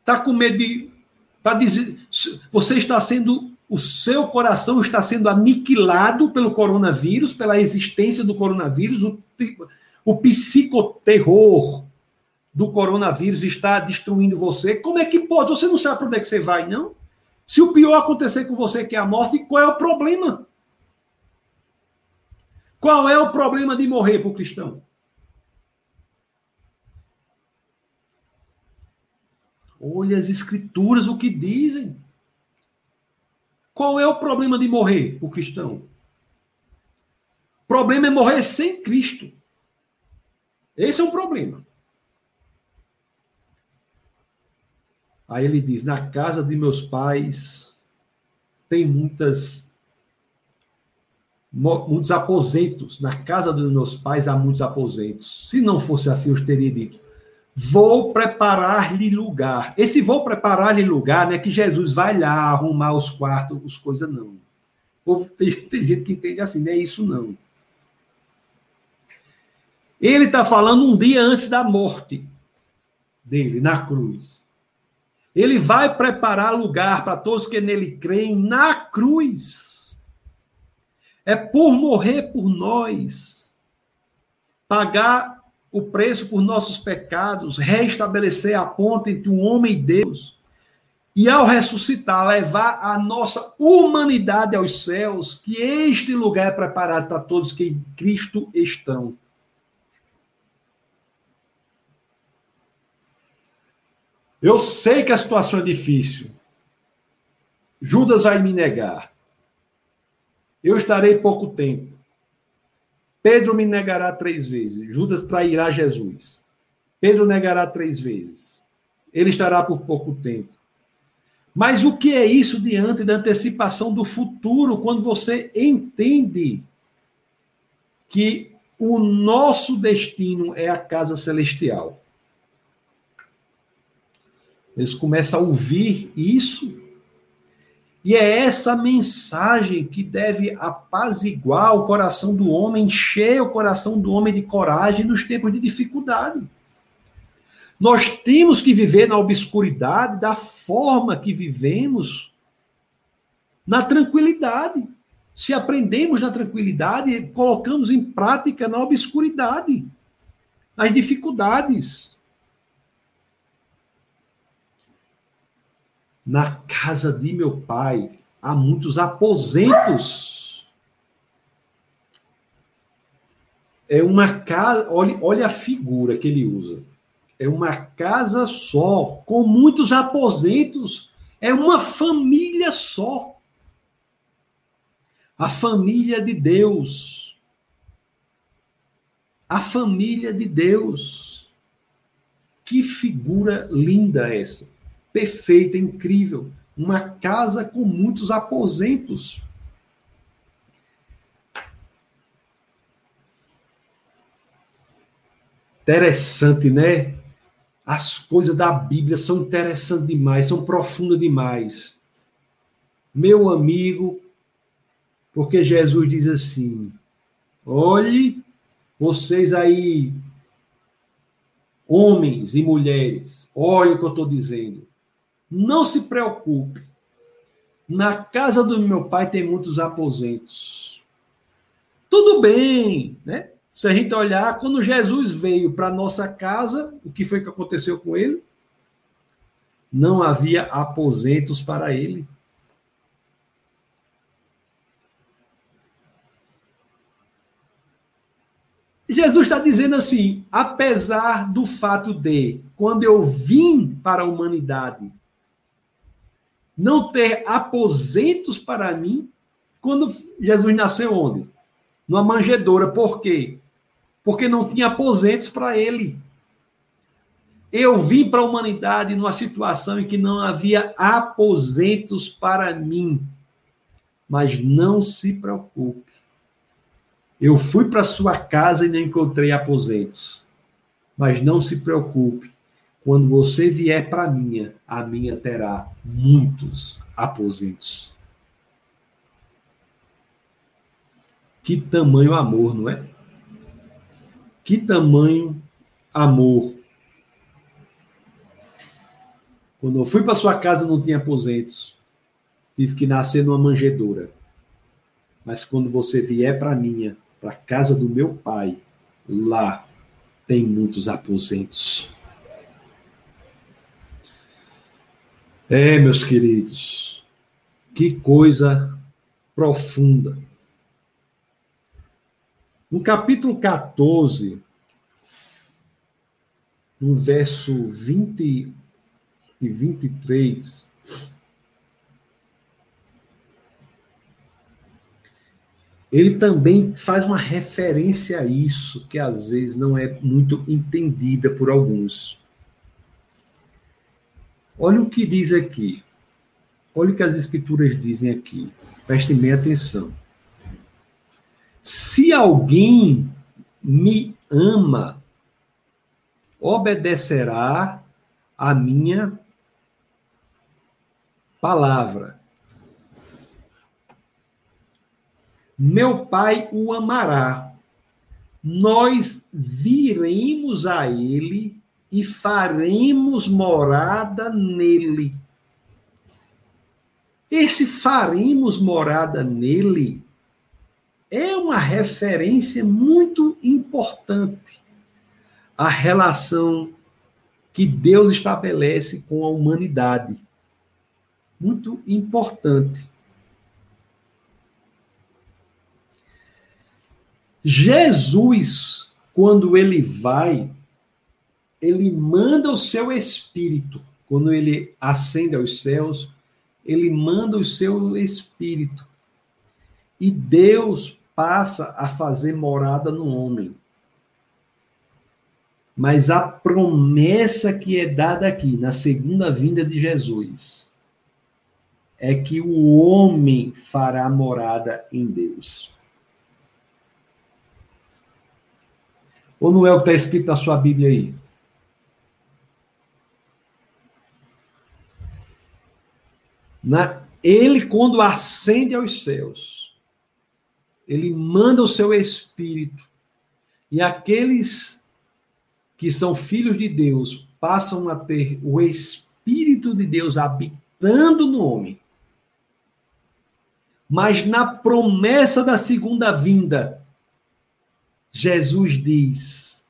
[SPEAKER 1] Está com medo de Tá dizendo, você está sendo, o seu coração está sendo aniquilado pelo coronavírus, pela existência do coronavírus, o, o psicoterror do coronavírus está destruindo você. Como é que pode? Você não sabe para onde é que você vai, não? Se o pior acontecer com você, que é a morte, qual é o problema? Qual é o problema de morrer para o cristão? Olha as escrituras, o que dizem. Qual é o problema de morrer o cristão? O problema é morrer sem Cristo. Esse é um problema. Aí ele diz: Na casa de meus pais tem muitas muitos aposentos. Na casa dos meus pais há muitos aposentos. Se não fosse assim, eu teria dito: vou preparar-lhe lugar. Esse vou preparar-lhe lugar não é que Jesus vai lá arrumar os quartos, as coisas, não. Tem, tem gente que entende assim, não é isso não. Ele está falando um dia antes da morte dele, na cruz. Ele vai preparar lugar para todos que nele creem na cruz. É por morrer por nós, pagar o preço por nossos pecados, restabelecer a ponta entre o homem e Deus. E ao ressuscitar, levar a nossa humanidade aos céus, que este lugar é preparado para todos que em Cristo estão. Eu sei que a situação é difícil. Judas vai me negar. Eu estarei pouco tempo. Pedro me negará três vezes. Judas trairá Jesus. Pedro negará três vezes. Ele estará por pouco tempo. Mas o que é isso diante da antecipação do futuro, quando você entende que o nosso destino é a casa celestial? Eles começam a ouvir isso. E é essa mensagem que deve apaziguar o coração do homem, encher o coração do homem de coragem nos tempos de dificuldade. Nós temos que viver na obscuridade da forma que vivemos na tranquilidade. Se aprendemos na tranquilidade, colocamos em prática na obscuridade, nas dificuldades. Na casa de meu pai há muitos aposentos. É uma casa, olha, olha a figura que ele usa. É uma casa só, com muitos aposentos. É uma família só. A família de Deus. A família de Deus. Que figura linda essa perfeita, incrível. Uma casa com muitos aposentos. Interessante, né? As coisas da Bíblia são interessantes demais, são profundas demais. Meu amigo, porque Jesus diz assim: olhe, vocês aí, homens e mulheres, olhe o que eu estou dizendo. Não se preocupe. Na casa do meu pai tem muitos aposentos. Tudo bem, né? Se a gente olhar, quando Jesus veio para nossa casa, o que foi que aconteceu com ele? Não havia aposentos para ele. Jesus está dizendo assim: apesar do fato de, quando eu vim para a humanidade, não ter aposentos para mim quando Jesus nasceu onde? Numa manjedoura. Por quê? Porque não tinha aposentos para ele. Eu vim para a humanidade numa situação em que não havia aposentos para mim. Mas não se preocupe. Eu fui para sua casa e não encontrei aposentos. Mas não se preocupe. Quando você vier para a minha, a minha terá muitos aposentos. Que tamanho amor, não é? Que tamanho amor. Quando eu fui para sua casa não tinha aposentos. Tive que nascer numa manjedoura. Mas quando você vier para minha, para casa do meu pai, lá tem muitos aposentos. É, meus queridos, que coisa profunda. No capítulo 14, no verso 20 e 23, ele também faz uma referência a isso, que às vezes não é muito entendida por alguns. Olha o que diz aqui. Olha o que as escrituras dizem aqui. Prestem bem atenção. Se alguém me ama, obedecerá a minha palavra. Meu Pai o amará. Nós viremos a ele e faremos morada nele. Esse faremos morada nele é uma referência muito importante à relação que Deus estabelece com a humanidade. Muito importante. Jesus, quando ele vai, ele manda o seu espírito. Quando ele ascende aos céus, ele manda o seu espírito. E Deus passa a fazer morada no homem. Mas a promessa que é dada aqui, na segunda vinda de Jesus, é que o homem fará morada em Deus. Ou não é o que está escrito na sua Bíblia aí? Na, ele, quando ascende aos céus, ele manda o seu espírito, e aqueles que são filhos de Deus passam a ter o espírito de Deus habitando no homem. Mas na promessa da segunda vinda, Jesus diz: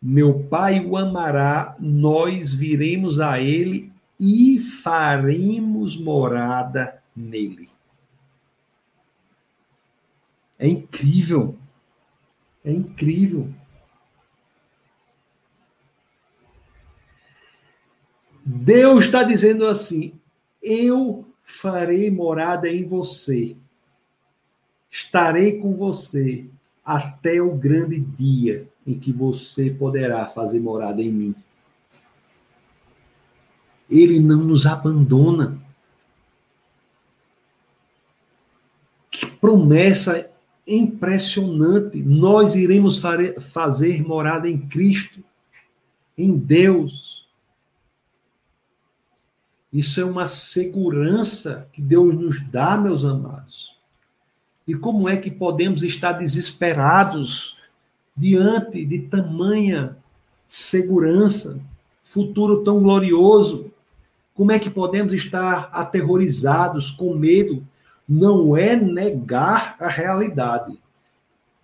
[SPEAKER 1] Meu Pai o amará, nós viremos a ele e faremos morada nele. É incrível. É incrível. Deus está dizendo assim: eu farei morada em você, estarei com você até o grande dia em que você poderá fazer morada em mim. Ele não nos abandona. Que promessa impressionante! Nós iremos fazer morada em Cristo, em Deus. Isso é uma segurança que Deus nos dá, meus amados. E como é que podemos estar desesperados diante de tamanha segurança, futuro tão glorioso? Como é que podemos estar aterrorizados, com medo? Não é negar a realidade,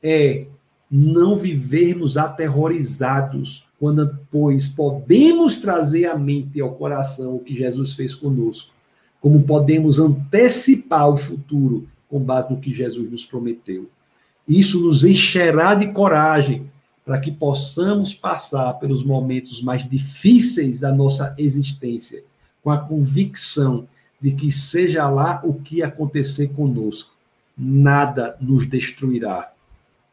[SPEAKER 1] é não vivermos aterrorizados, quando, pois, podemos trazer à mente e ao coração o que Jesus fez conosco, como podemos antecipar o futuro com base no que Jesus nos prometeu. Isso nos encherá de coragem para que possamos passar pelos momentos mais difíceis da nossa existência com a convicção de que, seja lá o que acontecer conosco, nada nos destruirá,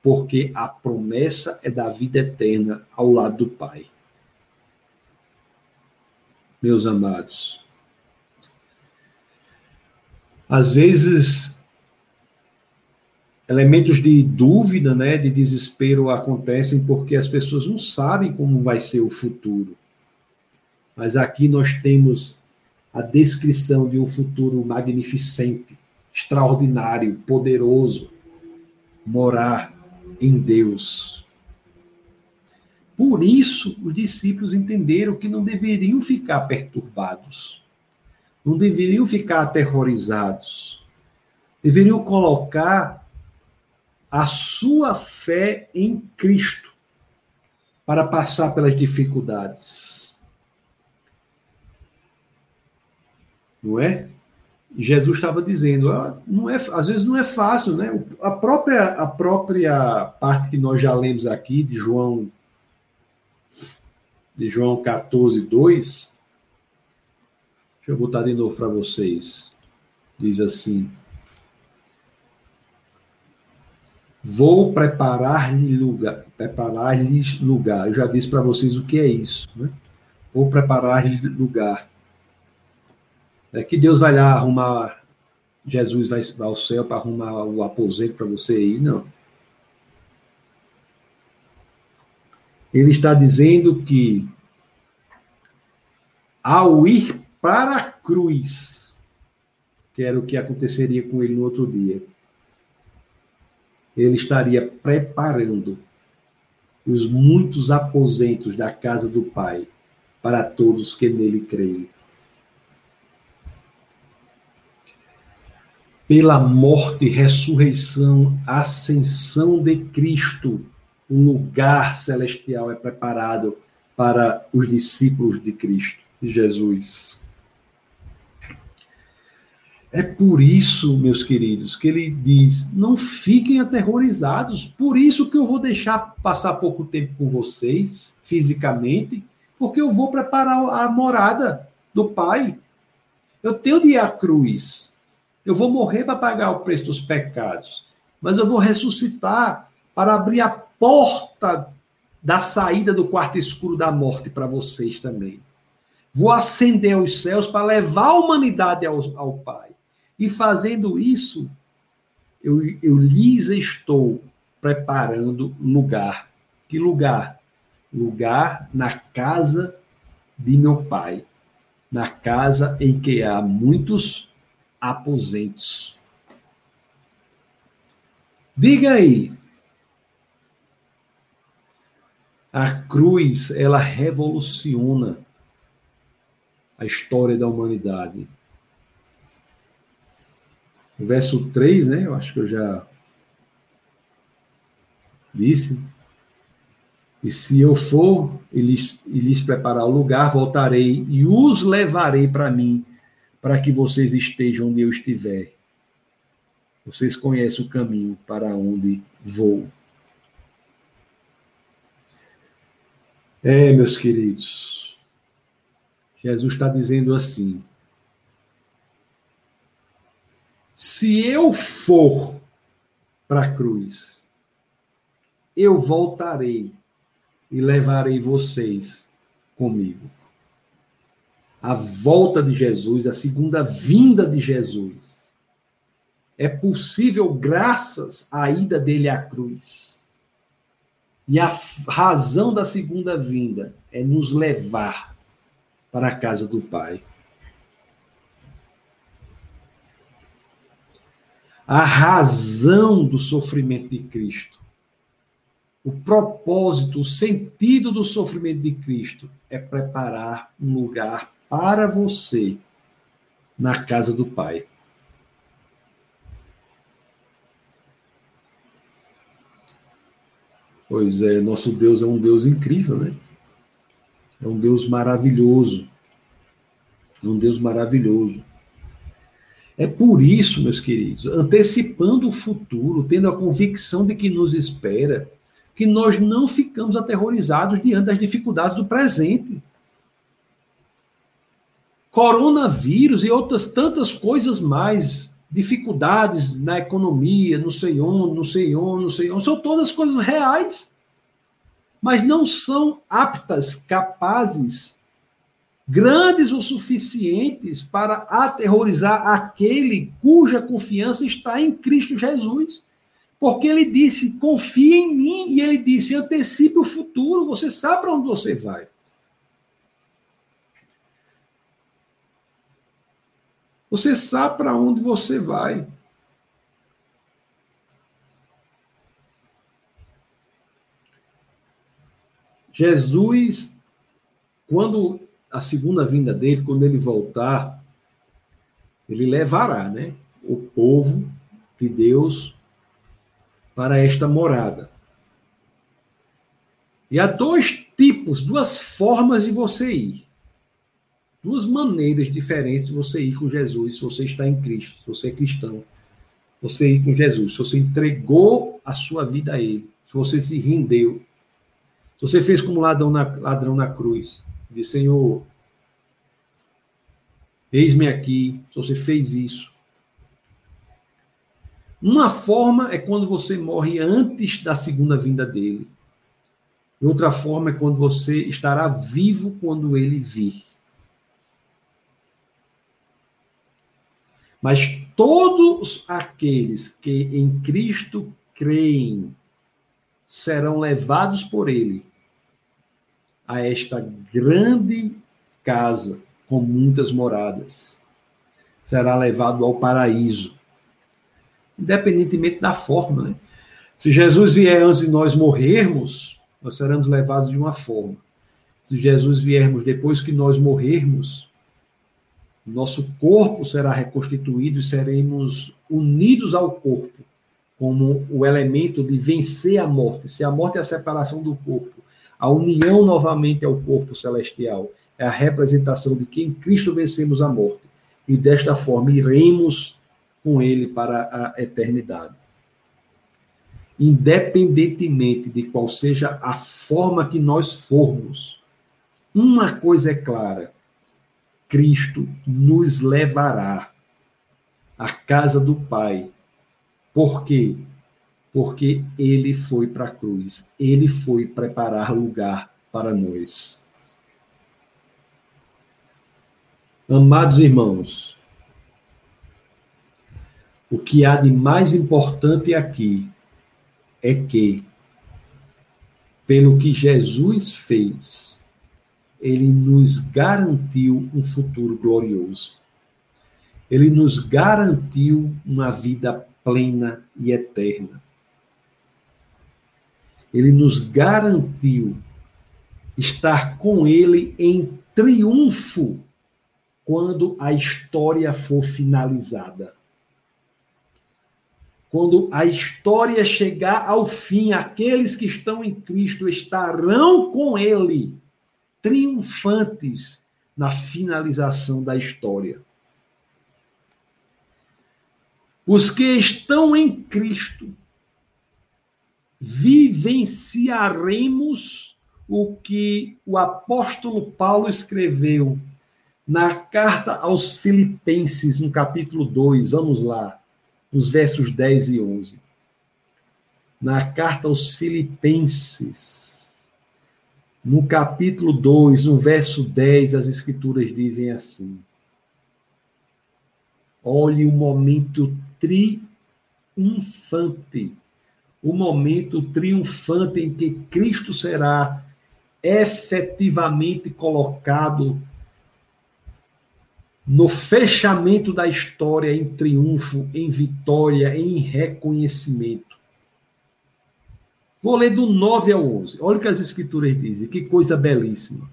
[SPEAKER 1] porque a promessa é da vida eterna ao lado do Pai. Meus amados, às vezes elementos de dúvida, né, de desespero acontecem porque as pessoas não sabem como vai ser o futuro. Mas aqui nós temos a descrição de um futuro magnificente, extraordinário, poderoso, morar em Deus. Por isso, os discípulos entenderam que não deveriam ficar perturbados, não deveriam ficar aterrorizados, deveriam colocar a sua fé em Cristo para passar pelas dificuldades. Não é? Jesus estava dizendo, ah, não é, às vezes não é fácil, né? A própria, a própria parte que nós já lemos aqui de João, de João 14, 2, deixa eu botar de novo para vocês. Diz assim: Vou preparar-lhe lugar, preparar-lhes lugar. Eu já disse para vocês o que é isso, né? Vou preparar-lhes lugar é que Deus vai lá arrumar Jesus vai ao céu para arrumar o aposento para você ir, não. Ele está dizendo que ao ir para a cruz, que era o que aconteceria com ele no outro dia, ele estaria preparando os muitos aposentos da casa do Pai para todos que nele creem. Pela morte, ressurreição, ascensão de Cristo, um lugar celestial é preparado para os discípulos de Cristo, de Jesus. É por isso, meus queridos, que ele diz: não fiquem aterrorizados. Por isso que eu vou deixar passar pouco tempo com vocês, fisicamente, porque eu vou preparar a morada do Pai. Eu tenho de ir à cruz. Eu vou morrer para pagar o preço dos pecados. Mas eu vou ressuscitar para abrir a porta da saída do quarto escuro da morte para vocês também. Vou ascender aos céus para levar a humanidade ao, ao Pai. E fazendo isso, eu, eu lhes estou preparando lugar. Que lugar? Lugar na casa de meu pai, na casa em que há muitos aposentos. Diga aí. A cruz, ela revoluciona a história da humanidade. O verso 3, né? Eu acho que eu já disse. E se eu for e lhes, e lhes preparar o lugar, voltarei e os levarei para mim, para que vocês estejam onde eu estiver. Vocês conhecem o caminho para onde vou. É, meus queridos, Jesus está dizendo assim: Se eu for para a cruz, eu voltarei e levarei vocês comigo. A volta de Jesus, a segunda vinda de Jesus, é possível graças à ida dele à cruz. E a razão da segunda vinda é nos levar para a casa do Pai. a razão do sofrimento de Cristo. O propósito, o sentido do sofrimento de Cristo é preparar um lugar para você na casa do Pai. Pois é, nosso Deus é um Deus incrível, né? É um Deus maravilhoso. É um Deus maravilhoso. É por isso, meus queridos, antecipando o futuro, tendo a convicção de que nos espera, que nós não ficamos aterrorizados diante das dificuldades do presente. Coronavírus e outras tantas coisas mais, dificuldades na economia, não sei onde, não sei onde, não sei onde, são todas coisas reais, mas não são aptas, capazes grandes o suficientes para aterrorizar aquele cuja confiança está em Cristo Jesus. Porque ele disse: confie em mim, e ele disse: antecipe o futuro, você sabe para onde você vai. Você sabe para onde você vai. Jesus, quando a segunda vinda dele, quando ele voltar, ele levará, né, o povo de Deus para esta morada. E há dois tipos, duas formas de você ir. Duas maneiras diferentes de você ir com Jesus, se você está em Cristo, se você é cristão. Você ir com Jesus, se você entregou a sua vida a Ele, se você se rendeu, se você fez como ladrão na, ladrão na cruz, de Senhor, eis-me aqui, se você fez isso. Uma forma é quando você morre antes da segunda vinda dele. E outra forma é quando você estará vivo quando ele vir. Mas todos aqueles que em Cristo creem serão levados por ele a esta grande casa com muitas moradas. Será levado ao paraíso. Independentemente da forma, né? Se Jesus vier antes de nós morrermos, nós seremos levados de uma forma. Se Jesus viermos depois que nós morrermos, nosso corpo será reconstituído e seremos unidos ao corpo como o elemento de vencer a morte. Se a morte é a separação do corpo, a união novamente ao corpo celestial é a representação de que em Cristo vencemos a morte. E desta forma iremos com ele para a eternidade. Independentemente de qual seja a forma que nós formos, uma coisa é clara: Cristo nos levará à casa do Pai por quê? Porque ele foi para a cruz, ele foi preparar lugar para nós. Amados irmãos, o que há de mais importante aqui é que, pelo que Jesus fez, ele nos garantiu um futuro glorioso. Ele nos garantiu uma vida plena e eterna. Ele nos garantiu estar com ele em triunfo quando a história for finalizada. Quando a história chegar ao fim, aqueles que estão em Cristo estarão com ele, triunfantes na finalização da história. Os que estão em Cristo vivenciaremos o que o apóstolo Paulo escreveu na carta aos Filipenses, no capítulo 2, vamos lá, nos versos 10 e 11. Na carta aos Filipenses, no capítulo 2, no verso 10, as Escrituras dizem assim: Olhe o momento triunfante. O momento triunfante em que Cristo será efetivamente colocado no fechamento da história em triunfo, em vitória, em reconhecimento. Vou ler do 9 ao 11. Olha o que as escrituras dizem, que coisa belíssima.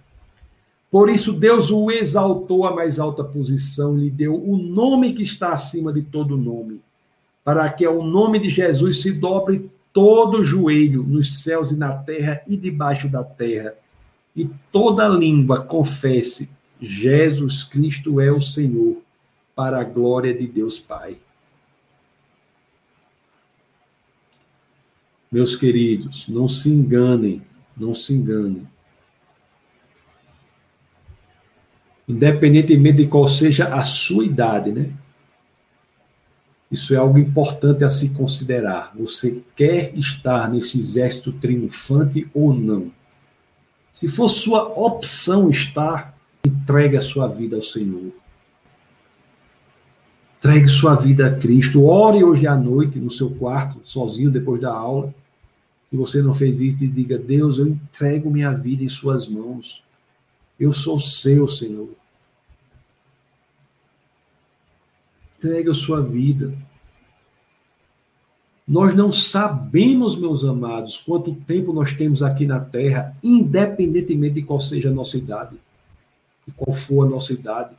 [SPEAKER 1] Por isso, Deus o exaltou à mais alta posição, lhe deu o nome que está acima de todo nome, para que ao nome de Jesus se dobre todo joelho nos céus e na terra e debaixo da terra, e toda língua confesse: Jesus Cristo é o Senhor, para a glória de Deus Pai. Meus queridos, não se enganem, não se enganem. independentemente de qual seja a sua idade, né? Isso é algo importante a se considerar. Você quer estar nesse exército triunfante ou não? Se for sua opção estar, entregue a sua vida ao Senhor. Entregue sua vida a Cristo. Ore hoje à noite no seu quarto, sozinho, depois da aula. Se você não fez isso, diga: Deus, eu entrego minha vida em Suas mãos. Eu sou seu, Senhor. Entregue a sua vida. Nós não sabemos, meus amados, quanto tempo nós temos aqui na Terra, independentemente de qual seja a nossa idade, e qual for a nossa idade.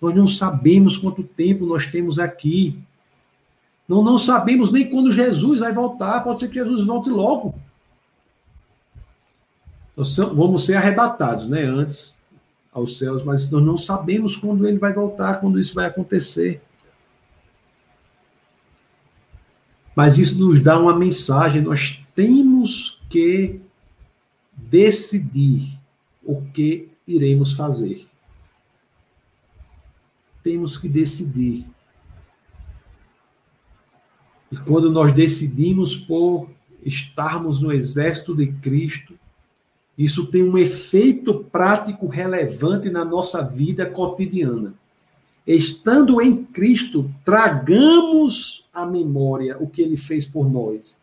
[SPEAKER 1] Nós não sabemos quanto tempo nós temos aqui. Não, não sabemos nem quando Jesus vai voltar. Pode ser que Jesus volte logo. Nós vamos ser arrebatados, né? Antes aos céus, mas nós não sabemos quando ele vai voltar, quando isso vai acontecer. Mas isso nos dá uma mensagem, nós temos que decidir o que iremos fazer. Temos que decidir. E quando nós decidimos por estarmos no exército de Cristo, isso tem um efeito prático relevante na nossa vida cotidiana. estando em Cristo, tragamos à memória o que ele fez por nós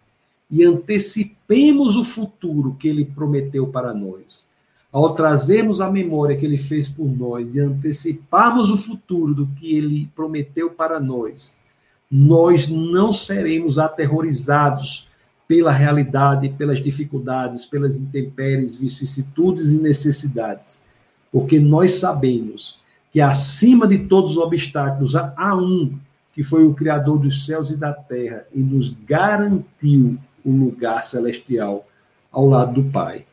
[SPEAKER 1] e antecipemos o futuro que ele prometeu para nós. Ao trazermos a memória que ele fez por nós e anteciparmos o futuro do que ele prometeu para nós, nós não seremos aterrorizados pela realidade, pelas dificuldades, pelas intempéries, vicissitudes e necessidades, porque nós sabemos que acima de todos os obstáculos há um que foi o Criador dos céus e da terra e nos garantiu o lugar celestial ao lado do Pai.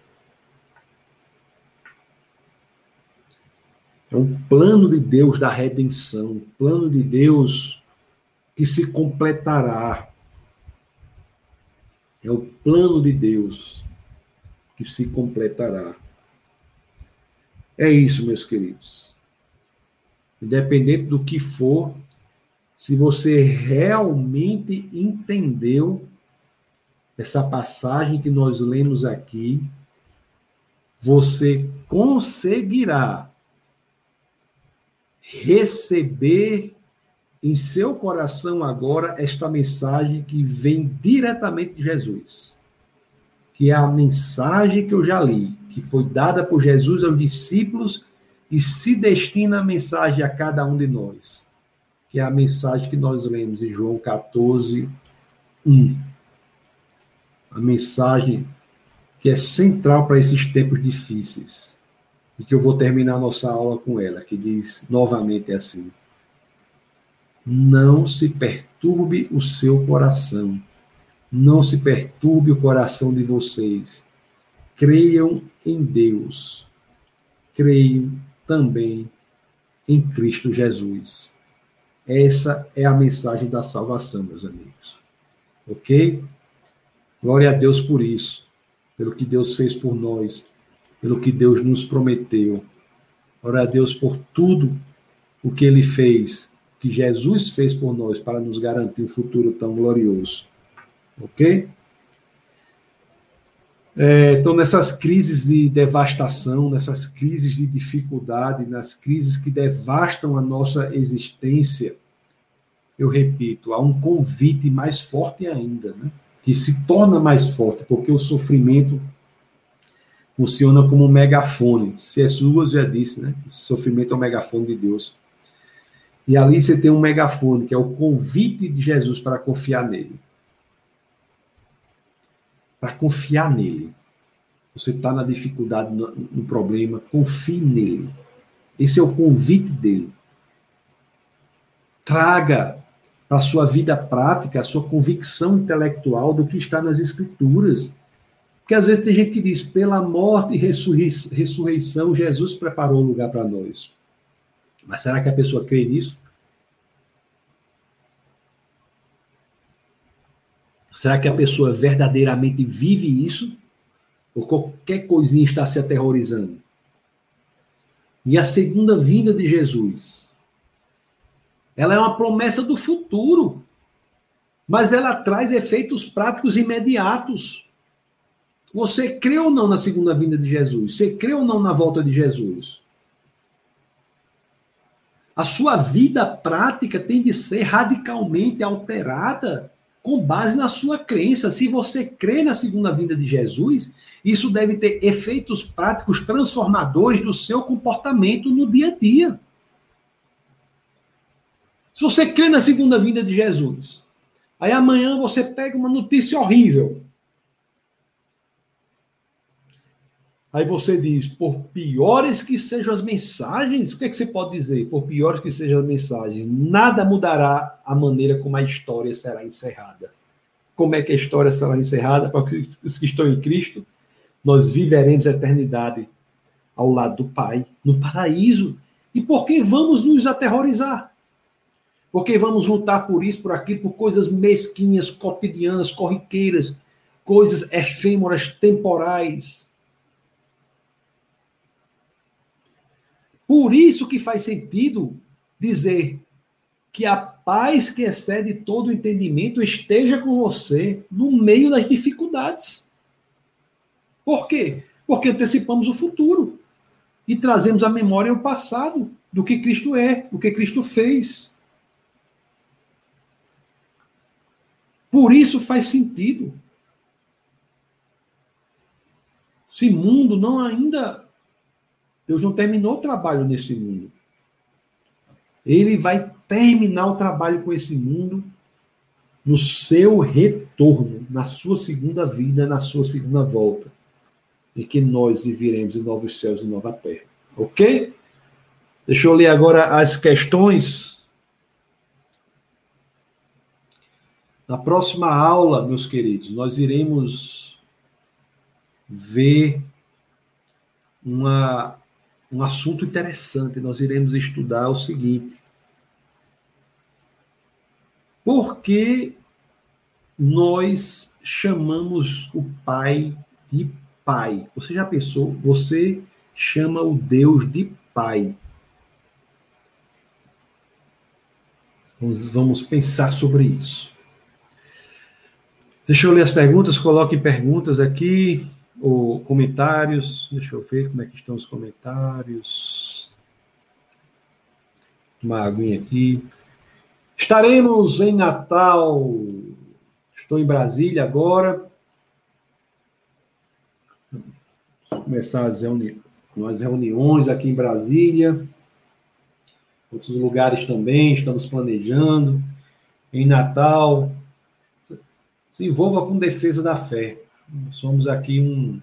[SPEAKER 1] É um plano de Deus da redenção, um plano de Deus que se completará. É o plano de Deus que se completará. É isso, meus queridos independente do que for, se você realmente entendeu essa passagem que nós lemos aqui, você conseguirá receber em seu coração agora esta mensagem que vem diretamente de Jesus, que é a mensagem que eu já li, que foi dada por Jesus aos discípulos e se destina a mensagem a cada um de nós, que é a mensagem que nós lemos em João 14, 1. A mensagem que é central para esses tempos difíceis. E que eu vou terminar nossa aula com ela, que diz novamente assim: Não se perturbe o seu coração. Não se perturbe o coração de vocês. Creiam em Deus. Creiam também em Cristo Jesus. Essa é a mensagem da salvação, meus amigos. Ok? Glória a Deus por isso, pelo que Deus fez por nós, pelo que Deus nos prometeu. Glória a Deus por tudo o que ele fez, que Jesus fez por nós para nos garantir um futuro tão glorioso. Ok? É, então, nessas crises de devastação, nessas crises de dificuldade, nas crises que devastam a nossa existência, eu repito, há um convite mais forte ainda, né? que se torna mais forte, porque o sofrimento funciona como um megafone. C.S. Lewis já disse, né? O sofrimento é o megafone de Deus. E ali você tem um megafone, que é o convite de Jesus para confiar nele para confiar nele. Você está na dificuldade, no, no, problema, confie nele. Esse é o convite dele. Traga para a sua vida prática a sua convicção intelectual do que está nas Escrituras. Porque às vezes tem gente que diz: pela morte e ressurreição, Jesus preparou o lugar para nós. Mas será que a pessoa crê nisso? Será que a pessoa verdadeiramente vive isso? Ou qualquer coisinha está se aterrorizando? E a segunda vinda de Jesus? Ela é uma promessa do futuro, mas ela traz efeitos práticos imediatos. Você crê ou não na segunda vinda de Jesus? Você crê ou não na volta de Jesus? A sua vida prática tem de ser radicalmente alterada com base na sua crença. Se você crê na segunda vinda de Jesus, isso deve ter efeitos práticos transformadores do seu comportamento no dia a dia. Se você crê na segunda vinda de Jesus, aí amanhã você pega uma notícia horrível. Aí você diz, por piores que sejam as mensagens, o que, é que você pode dizer? Por piores que sejam as mensagens, nada mudará a maneira como a história será encerrada. Como é que a história será encerrada? Para os que estão em Cristo, nós viveremos a eternidade ao lado do Pai, no paraíso. E por que vamos nos aterrorizar? Porque vamos lutar por isso, por aquilo, por coisas mesquinhas, cotidianas, corriqueiras, coisas efêmeras, temporais Por isso que faz sentido dizer que a paz que excede todo o entendimento esteja com você no meio das dificuldades. Por quê? Porque antecipamos o futuro e trazemos à memória o passado do que Cristo é, do que Cristo fez. Por isso faz sentido. Esse mundo não ainda. Deus não terminou o trabalho nesse mundo. Ele vai terminar o trabalho com esse mundo no seu retorno, na sua segunda vida, na sua segunda volta, em que nós viveremos em novos céus e nova terra. Ok? Deixa eu ler agora as questões. Na próxima aula, meus queridos, nós iremos ver uma, um assunto interessante. Nós iremos estudar o seguinte: por que nós chamamos o Pai de Pai? Você já pensou? Você chama o Deus de Pai. Vamos, vamos pensar sobre isso. Deixa eu ler as perguntas, coloque perguntas aqui, ou comentários. Deixa eu ver como é que estão os comentários. Uma aguinha aqui. Estaremos em Natal. Estou em Brasília agora. Vou começar as, reuni as reuniões aqui em Brasília outros lugares também, estamos planejando. Em Natal, se envolva com defesa da fé. Somos aqui um,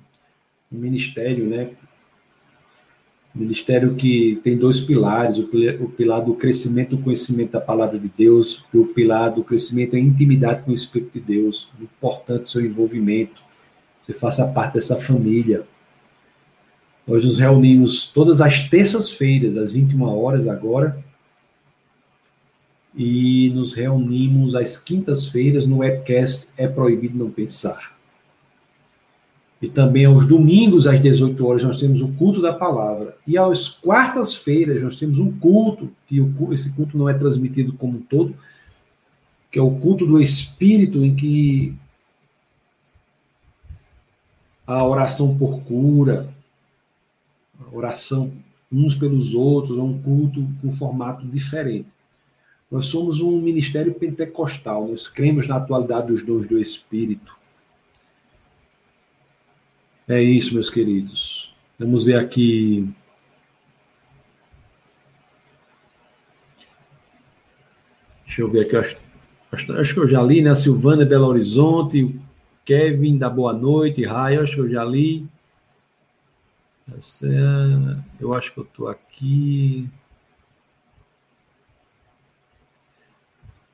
[SPEAKER 1] um ministério, né? Um ministério que tem dois pilares: o pilar do crescimento do conhecimento da palavra de Deus, e o pilar do crescimento da intimidade com o Espírito de Deus. Importante o seu envolvimento. Você faça parte dessa família. Nós nos reunimos todas as terças-feiras, às 21 horas agora, e nos reunimos às quintas-feiras no webcast É Proibido Não Pensar. E também aos domingos, às 18 horas, nós temos o culto da palavra. E às quartas-feiras, nós temos um culto, e esse culto não é transmitido como um todo, que é o culto do Espírito, em que a oração por cura, oração uns pelos outros, é um culto com formato diferente. Nós somos um ministério pentecostal, nós cremos na atualidade dos dons do Espírito. É isso, meus queridos. Vamos ver aqui. Deixa eu ver aqui. Acho, acho, acho que eu já li, né? Silvana Belo Horizonte, Kevin da Boa Noite, Raia, acho que eu já li. É, eu acho que eu estou aqui.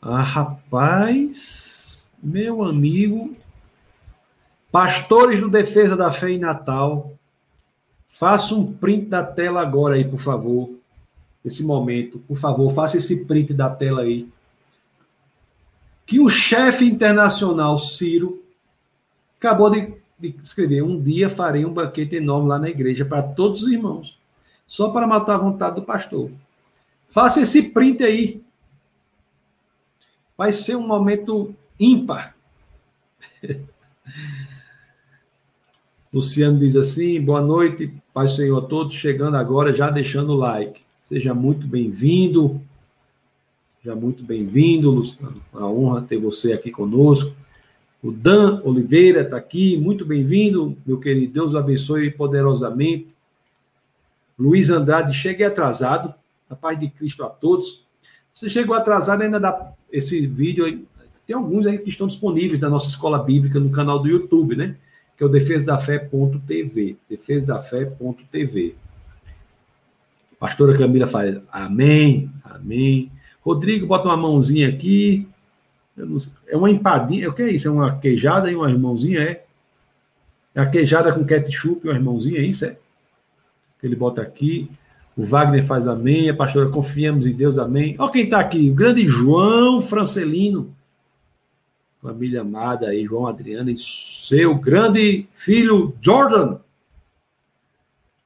[SPEAKER 1] Ah, rapaz, meu amigo, pastores do Defesa da Fé em Natal, faça um print da tela agora aí, por favor. Esse momento, por favor, faça esse print da tela aí. Que o chefe internacional Ciro acabou de de escrever: Um dia farei um banquete enorme lá na igreja para todos os irmãos, só para matar a vontade do pastor. Faça esse print aí. Vai ser um momento ímpar. Luciano diz assim: boa noite, Pai Senhor a todos, chegando agora, já deixando o like. Seja muito bem-vindo. Seja muito bem-vindo, Luciano. Uma honra ter você aqui conosco. O Dan Oliveira está aqui, muito bem-vindo, meu querido. Deus o abençoe poderosamente. Luiz Andrade, cheguei atrasado. A paz de Cristo a todos. Você chegou atrasado, ainda dá esse vídeo. Tem alguns aí que estão disponíveis na nossa escola bíblica no canal do YouTube, né? Que é o defesadafé.tv. Defesadafé.tv. Pastora Camila faz amém, amém. Rodrigo, bota uma mãozinha aqui é uma empadinha. O que é isso? É uma queijada e uma irmãozinha? É? É a queijada com ketchup e uma irmãozinha, é isso? É? Ele bota aqui. O Wagner faz amém. A pastora, confiamos em Deus, amém. Olha quem está aqui. O grande João Francelino. Família amada aí, João Adriano e seu grande filho Jordan.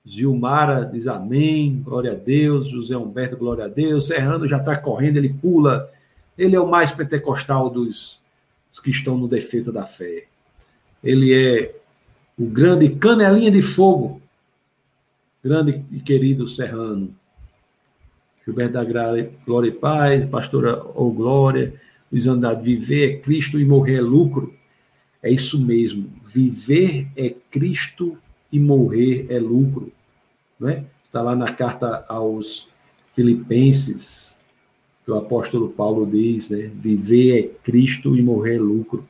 [SPEAKER 1] Gilmara diz amém, glória a Deus. José Humberto, glória a Deus. Serrano já está correndo, ele pula ele é o mais pentecostal dos, dos que estão no defesa da fé. Ele é o grande canelinha de fogo, grande e querido Serrano. Gilberto da Glória e Paz, pastora ou Glória, Luiz Andrade, viver é Cristo e morrer é lucro. É isso mesmo. Viver é Cristo e morrer é lucro. Não é? Está lá na carta aos Filipenses, que o apóstolo Paulo diz, né? Viver é Cristo e morrer é lucro.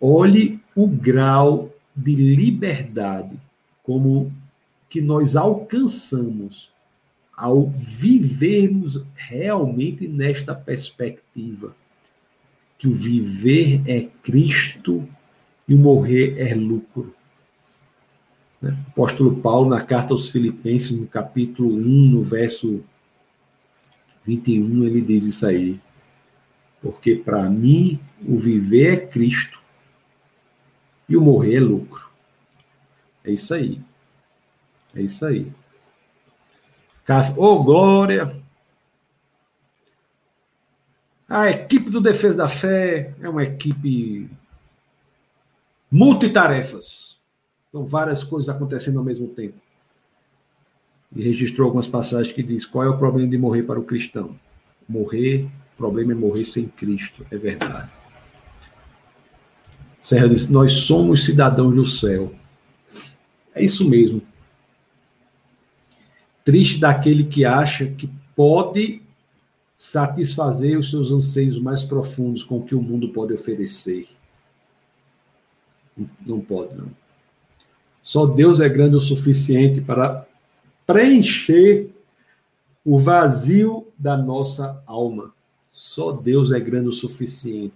[SPEAKER 1] Olhe o grau de liberdade como que nós alcançamos ao vivermos realmente nesta perspectiva, que o viver é Cristo e o morrer é lucro. Né? O apóstolo Paulo, na carta aos Filipenses, no capítulo 1, no verso 21, ele diz isso aí. Porque para mim o viver é Cristo e o morrer é lucro. É isso aí. É isso aí. Ô, oh, Glória! A equipe do Defesa da Fé é uma equipe multitarefas. São várias coisas acontecendo ao mesmo tempo. E registrou algumas passagens que diz qual é o problema de morrer para o cristão. Morrer, o problema é morrer sem Cristo, é verdade. Serra diz, nós somos cidadãos do céu. É isso mesmo. Triste daquele que acha que pode satisfazer os seus anseios mais profundos com o que o mundo pode oferecer. Não pode, não. Só Deus é grande o suficiente para preencher o vazio da nossa alma. Só Deus é grande o suficiente.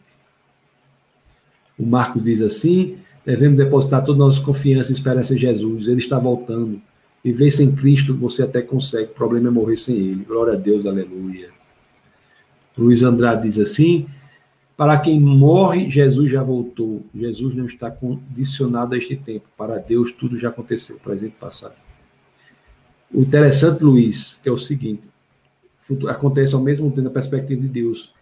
[SPEAKER 1] O Marco diz assim: devemos depositar toda a nossa confiança e esperança em Jesus. Ele está voltando. Viver sem Cristo você até consegue, o problema é morrer sem Ele. Glória a Deus, aleluia. Luiz Andrade diz assim: para quem morre, Jesus já voltou. Jesus não está condicionado a este tempo. Para Deus, tudo já aconteceu, presente e passado. O interessante, Luiz, é o seguinte: acontece ao mesmo tempo na perspectiva de Deus.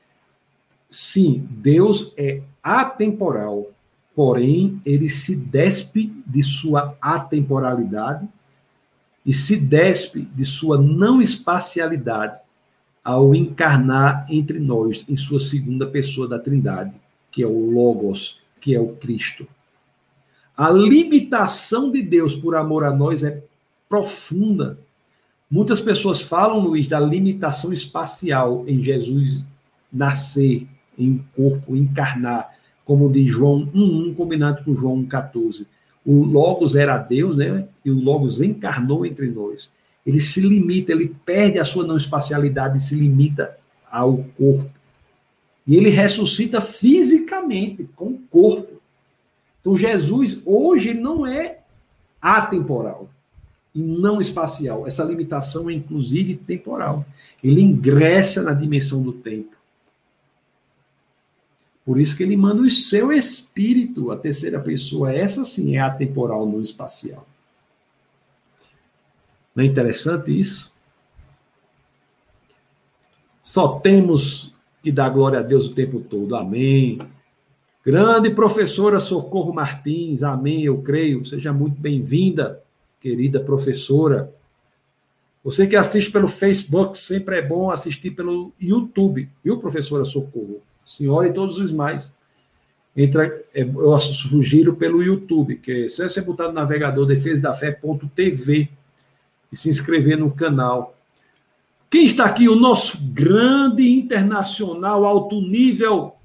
[SPEAKER 1] Sim, Deus é atemporal, porém, ele se despe de sua atemporalidade e se despe de sua não espacialidade ao encarnar entre nós em sua segunda pessoa da Trindade, que é o Logos, que é o Cristo. A limitação de Deus por amor a nós é profunda. Muitas pessoas falam, Luiz, da limitação espacial em Jesus nascer em corpo, encarnar, como diz João 1.1, combinado com João 1.14 o Logos era Deus, né? E o Logos encarnou entre nós. Ele se limita, ele perde a sua não espacialidade e se limita ao corpo. E ele ressuscita fisicamente, com o corpo. Então, Jesus, hoje, não é atemporal e não espacial. Essa limitação é, inclusive, temporal. Ele ingressa na dimensão do tempo. Por isso que ele manda o seu espírito, a terceira pessoa, essa sim é atemporal, não espacial. Não é interessante isso? Só temos que dar glória a Deus o tempo todo. Amém. Grande professora Socorro Martins, amém, eu creio. Seja muito bem-vinda, querida professora. Você que assiste pelo Facebook, sempre é bom assistir pelo YouTube, viu, professora Socorro? Senhora e todos os mais. Entra, é, eu sugiro pelo YouTube, que é só você botar no navegador defesadafé.tv e se inscrever no canal. Quem está aqui? O nosso grande internacional alto nível,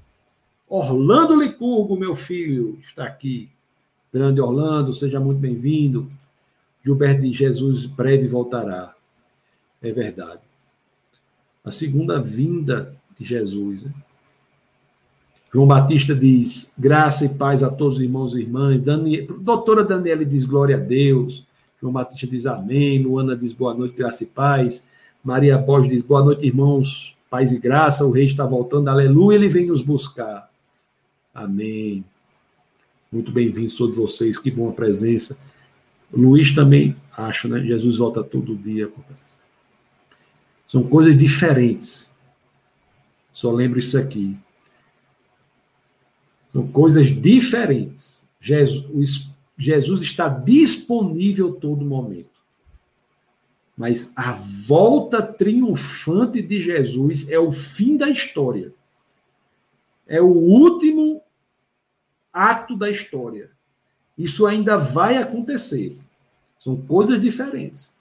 [SPEAKER 1] Orlando Licurgo, meu filho, está aqui. Grande Orlando, seja muito bem-vindo. Gilberto de Jesus breve voltará. É verdade. A segunda vinda de Jesus. Né? João Batista diz: graça e paz a todos os irmãos e irmãs. Daniel, doutora Daniela diz: glória a Deus. João Batista diz: amém. Luana diz: boa noite, graça e paz. Maria Borges diz: boa noite, irmãos, paz e graça. O rei está voltando, aleluia, ele vem nos buscar. Amém. Muito bem-vindos todos vocês, que boa presença. Luiz também, acho, né? Jesus volta todo dia. São coisas diferentes. Só lembro isso aqui. São coisas diferentes. Jesus, Jesus está disponível todo momento. Mas a volta triunfante de Jesus é o fim da história. É o último ato da história. Isso ainda vai acontecer. São coisas diferentes.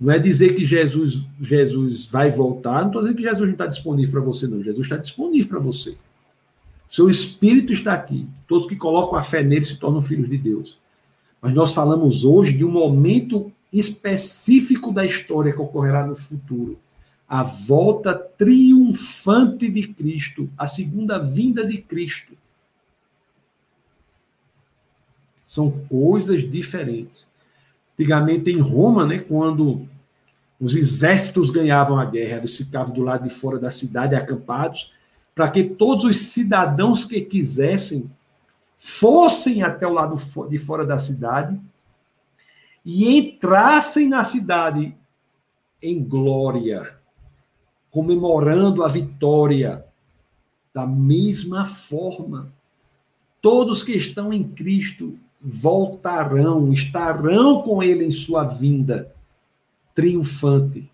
[SPEAKER 1] Não é dizer que Jesus, Jesus vai voltar, não estou dizendo que Jesus não está disponível para você, não. Jesus está disponível para você. Seu espírito está aqui. Todos que colocam a fé nele se tornam filhos de Deus. Mas nós falamos hoje de um momento específico da história que ocorrerá no futuro. A volta triunfante de Cristo, a segunda vinda de Cristo. São coisas diferentes. Antigamente em Roma, né, quando os exércitos ganhavam a guerra, eles ficavam do lado de fora da cidade acampados, para que todos os cidadãos que quisessem fossem até o lado de fora da cidade e entrassem na cidade em glória, comemorando a vitória. Da mesma forma, todos que estão em Cristo voltarão, estarão com Ele em sua vinda triunfante.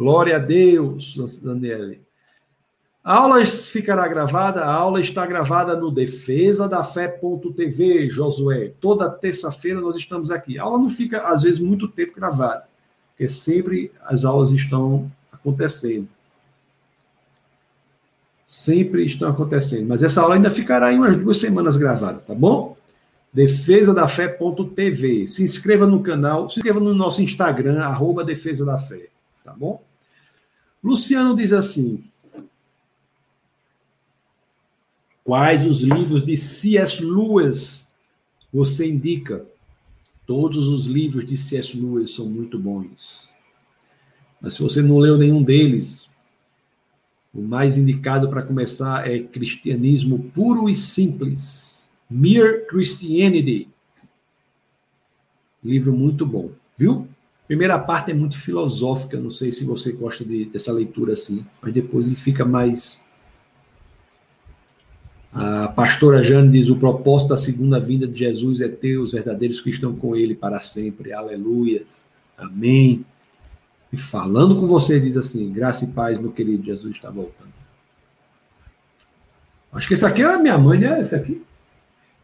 [SPEAKER 1] Glória a Deus, Daniele. A aula ficará gravada, a aula está gravada no defesa da fé.tv, Josué. Toda terça-feira nós estamos aqui. A aula não fica, às vezes, muito tempo gravada, porque sempre as aulas estão acontecendo. Sempre estão acontecendo. Mas essa aula ainda ficará em umas duas semanas gravada, tá bom? Defesa da Fé.tv. Se inscreva no canal, se inscreva no nosso Instagram, arroba Defesa da Fé, tá bom? Luciano diz assim: Quais os livros de C.S. Lewis você indica? Todos os livros de C.S. Lewis são muito bons. Mas se você não leu nenhum deles, o mais indicado para começar é Cristianismo Puro e Simples. Mere Christianity. Livro muito bom, viu? Primeira parte é muito filosófica, não sei se você gosta de, dessa leitura assim, mas depois ele fica mais a pastora Jane diz: o propósito da segunda vinda de Jesus é ter os verdadeiros que estão com ele para sempre. Aleluia. Amém. E falando com você, diz assim: graça e paz, meu querido, Jesus está voltando. Acho que esse aqui é a minha mãe, né? Esse aqui.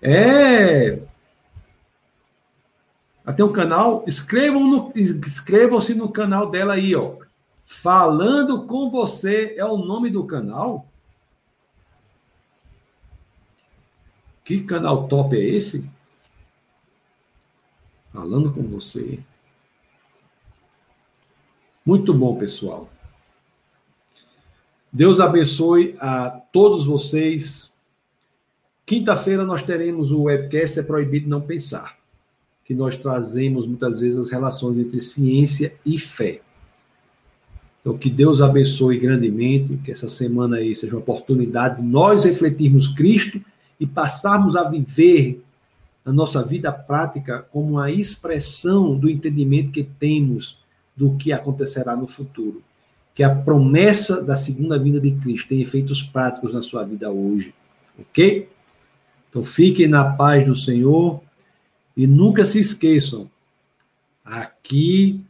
[SPEAKER 1] É. Até o canal. Inscrevam no, inscrevam-se no canal dela aí, ó. Falando com você é o nome do canal. Que canal top é esse? Falando com você. Muito bom, pessoal. Deus abençoe a todos vocês. Quinta-feira nós teremos o webcast É Proibido Não Pensar, que nós trazemos muitas vezes as relações entre ciência e fé. Então, que Deus abençoe grandemente, que essa semana aí seja uma oportunidade de nós refletirmos Cristo e passarmos a viver a nossa vida prática como uma expressão do entendimento que temos do que acontecerá no futuro. Que a promessa da segunda vinda de Cristo tem efeitos práticos na sua vida hoje. Ok? Então fiquem na paz do Senhor e nunca se esqueçam: aqui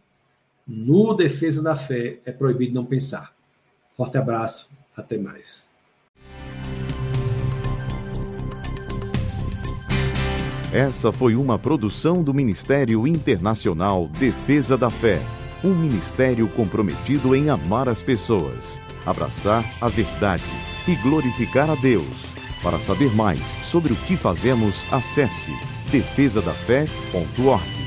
[SPEAKER 1] no Defesa da Fé é proibido não pensar. Forte abraço, até mais.
[SPEAKER 2] Essa foi uma produção do Ministério Internacional Defesa da Fé, um ministério comprometido em amar as pessoas, abraçar a verdade e glorificar a Deus. Para saber mais sobre o que fazemos, acesse defesadafé.org.